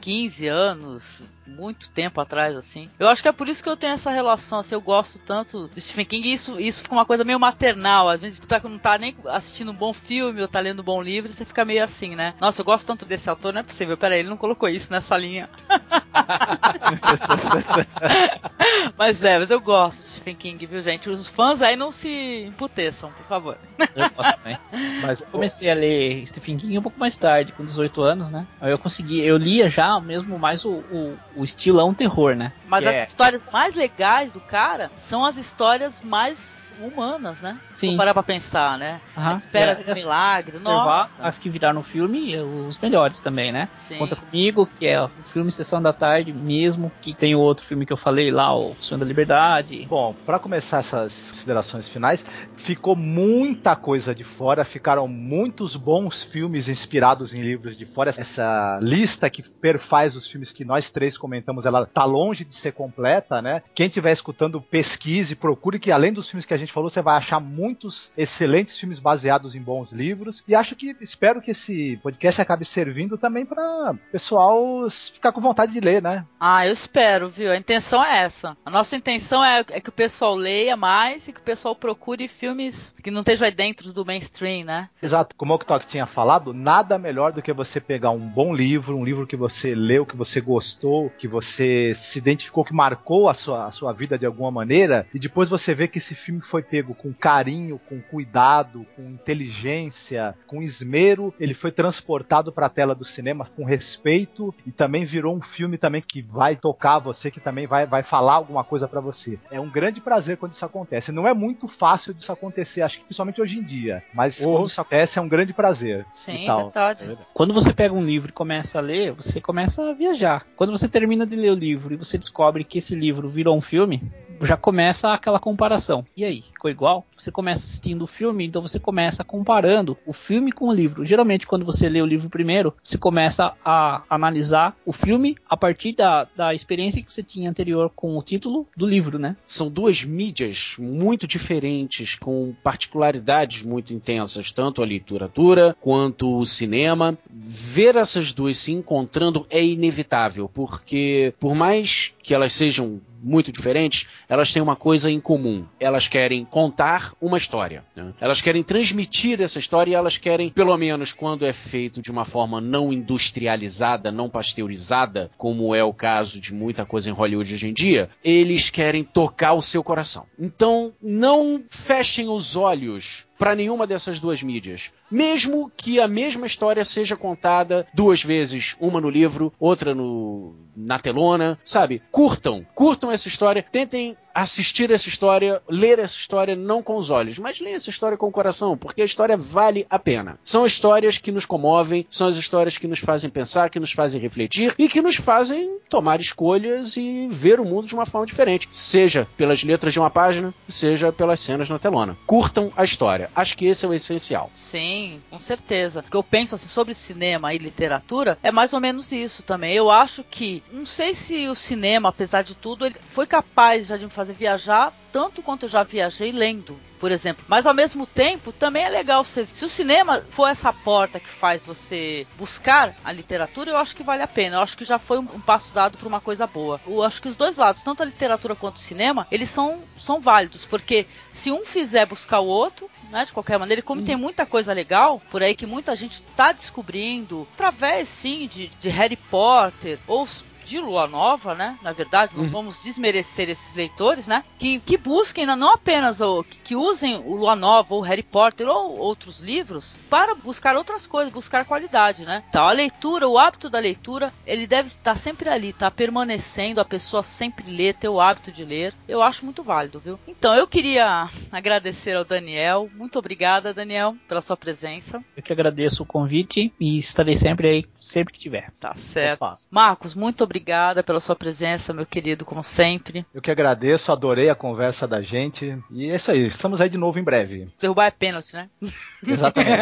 15 anos, muito tempo atrás, assim. Eu acho que é por isso que eu tenho essa relação, assim, eu gosto tanto do Stephen King e isso, isso fica uma coisa meio maternal. Às vezes tu tá, não tá nem assistindo um bom filme ou tá lendo um bom livro, você fica meio assim, né? Nossa, eu gosto tanto desse autor, não é possível. Peraí, ele não colocou isso nessa linha. mas é, mas eu gosto do Stephen King, viu, gente? Os fãs aí não se emputeçam, por favor. Eu gosto também. Mas Comecei a ler Stephen King um pouco mais tarde, com 18 anos, né? Aí eu consegui, eu lia já mesmo mais o, o, o estilão terror, né? Mas Que as é- histórias mais legais do cara são as histórias mais humanas, né? Se Sim. for parar pra pensar, né? Aham. A espera É, de é, milagre, se nossa. Acho que viraram no filme eh, os melhores também, né? Sim. Conta comigo, que é o filme Sessão da Tarde mesmo, que tem o outro filme que eu falei lá, o Sonho da Liberdade. Bom, para começar essas considerações finais, ficou muita coisa de fora, ficaram muitos bons filmes inspirados em livros de fora. Essa lista que perfaz os filmes que nós três comentamos, ela tá longe de ser completa, né? Quem estiver escutando, pesquise, procure que além dos filmes que a gente falou, você vai achar muitos excelentes filmes baseados em bons livros. E acho que espero que esse podcast acabe servindo também para pessoal ficar com vontade de ler, né? Ah, eu espero, viu? A intenção é essa. A nossa intenção é, é, que o pessoal leia mais e que o pessoal procure filmes que não estejam aí dentro do mainstream, né? Exato. Como o Tok tinha falado, nada melhor do que você pegar um bom livro, um livro que você leu, que você gostou, que você se identificou, que marcou a sua, a sua vida de alguma maneira, e depois você vê que esse filme foi pego com carinho, com cuidado, com inteligência, com esmero, ele foi transportado para a tela do cinema com respeito e também virou um filme também que vai tocar você, que também vai, vai falar alguma coisa para você. É um grande prazer quando isso acontece. Não é muito fácil disso acontecer, acho que principalmente hoje em dia, mas oh. quando isso acontece é um grande prazer. Sim, verdade. Quando você pega um livro e começa a ler, você começa a viajar. Quando você termina de ler o livro e você descobre que esse livro virou um filme, já começa aquela comparação. E aí, ficou igual? Você começa assistindo o filme, então você começa comparando o filme com o livro. Geralmente, quando você lê o livro primeiro, você começa a analisar o filme a partir da, da experiência que você tinha anterior com o título do livro, né? São duas mídias muito diferentes, com particularidades muito intensas, tanto a literatura quanto o cinema. Ver essas duas se encontrando é inevitável, porque por mais que elas sejam muito diferentes, elas têm uma coisa em comum. Elas querem contar uma história. Né? Elas querem transmitir essa história e elas querem, pelo menos quando é feito de uma forma não industrializada, não pasteurizada, como é o caso de muita coisa em Hollywood hoje em dia, eles querem tocar o seu coração. Então, não fechem os olhos para nenhuma dessas duas mídias. Mesmo que a mesma história seja contada duas vezes, uma no livro, outra no na telona, sabe? Curtam, curtam essa história, tentem assistir essa história, ler essa história não com os olhos, mas ler essa história com o coração, porque a história vale a pena. São histórias que nos comovem, são as histórias que nos fazem pensar, que nos fazem refletir e que nos fazem tomar escolhas e ver o mundo de uma forma diferente, seja pelas letras de uma página, seja pelas cenas na telona. Curtam a história. Acho que esse é o essencial. Sim, com certeza. O que eu penso assim sobre cinema e literatura é mais ou menos isso também. Eu acho que, não sei se o cinema, apesar de tudo, ele foi capaz já de me fazer viajar tanto quanto eu já viajei lendo, por exemplo. Mas ao mesmo tempo, também é legal você. Se o cinema for essa porta que faz você buscar a literatura, eu acho que vale a pena. Eu acho que já foi um, um passo dado para uma coisa boa. Eu acho que os dois lados, tanto a literatura quanto o cinema, eles são, são válidos, porque se um fizer buscar o outro, né, de qualquer maneira, e como hum. tem muita coisa legal por aí que muita gente está descobrindo, através sim de, de Harry Potter ou de Lua Nova, né? Na verdade, não uhum. vamos desmerecer esses leitores, né? Que, que busquem não apenas o que usem o Lua Nova ou Harry Potter ou outros livros para buscar outras coisas, buscar qualidade, né? Então a leitura, o hábito da leitura, ele deve estar sempre ali, tá permanecendo, a pessoa sempre lê, ter o hábito de ler. Eu acho muito válido, viu? Então eu queria agradecer ao Daniel. Muito obrigada, Daniel, pela sua presença. Eu que agradeço o convite e estarei sempre aí, sempre que tiver. Tá certo. Marcos, muito obrigado obrigada pela sua presença, meu querido, como sempre. Eu que agradeço, adorei a conversa da gente. E é isso aí, estamos aí de novo em breve. Derrubar é pênalti, né? Exatamente.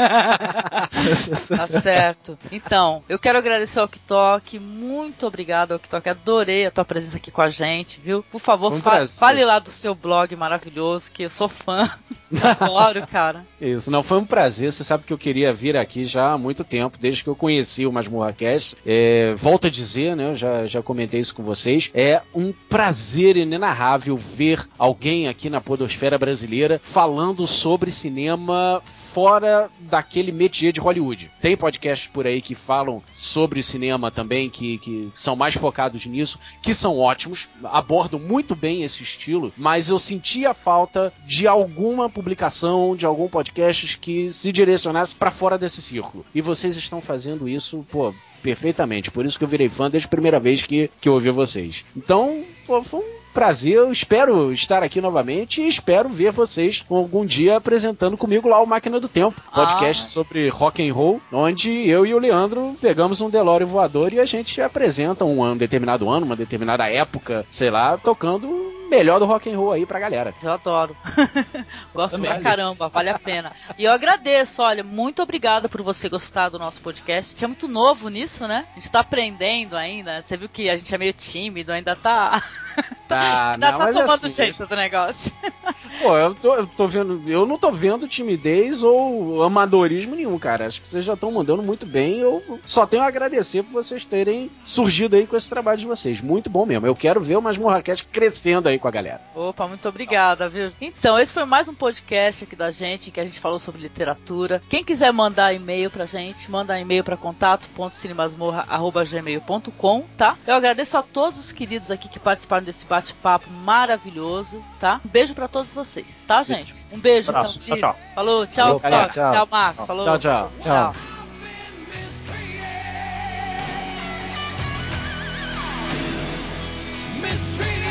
tá certo. Então, eu quero agradecer ao Oktok, muito obrigado ao Oktok, adorei a tua presença aqui com a gente, viu? Por favor, um fa fale lá do seu blog maravilhoso, que eu sou fã. Adoro, cara. Isso, não, foi um prazer. Você sabe que eu queria vir aqui já há muito tempo, desde que eu conheci o Masmorra Cast. É, volto a dizer, né? Eu já já, comentei isso com vocês. É um prazer inenarrável ver alguém aqui na podosfera brasileira falando sobre cinema fora daquele métier de Hollywood. Tem podcasts por aí que falam sobre cinema também, que, que são mais focados nisso, que são ótimos, abordam muito bem esse estilo, mas eu senti a falta de alguma publicação, de algum podcast que se direcionasse para fora desse círculo. E vocês estão fazendo isso, pô, perfeitamente. Por isso que eu virei fã desde a primeira vez que, que eu ouvi vocês. Então, foi um prazer. Eu espero estar aqui novamente e espero ver vocês algum dia apresentando comigo lá o Máquina do Tempo, podcast ah. sobre rock and roll, onde eu e o Leandro pegamos um DeLorean voador e a gente apresenta um, um determinado ano, uma determinada época, sei lá, tocando melhor do rock and roll aí pra galera. Eu adoro. Gosto pra caramba, vale a pena. E eu agradeço, olha, muito obrigada por você gostar do nosso podcast. A gente é muito novo nisso, né? A gente tá aprendendo ainda. Você viu que a gente é meio tímido, ainda tá Tá, Ainda não, tá é tomando assim, jeito do negócio. Pô, eu tô, eu tô vendo. Eu não tô vendo timidez ou amadorismo nenhum, cara. Acho que vocês já estão mandando muito bem. Eu só tenho a agradecer por vocês terem surgido aí com esse trabalho de vocês. Muito bom mesmo. Eu quero ver o Masmorra Cast crescendo aí com a galera. Opa, muito obrigada, viu? Então, esse foi mais um podcast aqui da gente, em que a gente falou sobre literatura. Quem quiser mandar e-mail pra gente, manda e-mail pra contato.cinemasmorra.gmail.com, tá? Eu agradeço a todos os queridos aqui que participaram desse bate-papo maravilhoso, tá? Um beijo pra todos vocês, tá, gente? Um beijo, Abraço. então, Tchau, queridos. Falou, tchau, Falou, tchau, tchau, Tchau. Marcos. Falou. Tchau, tchau. Tchau. Mistreated.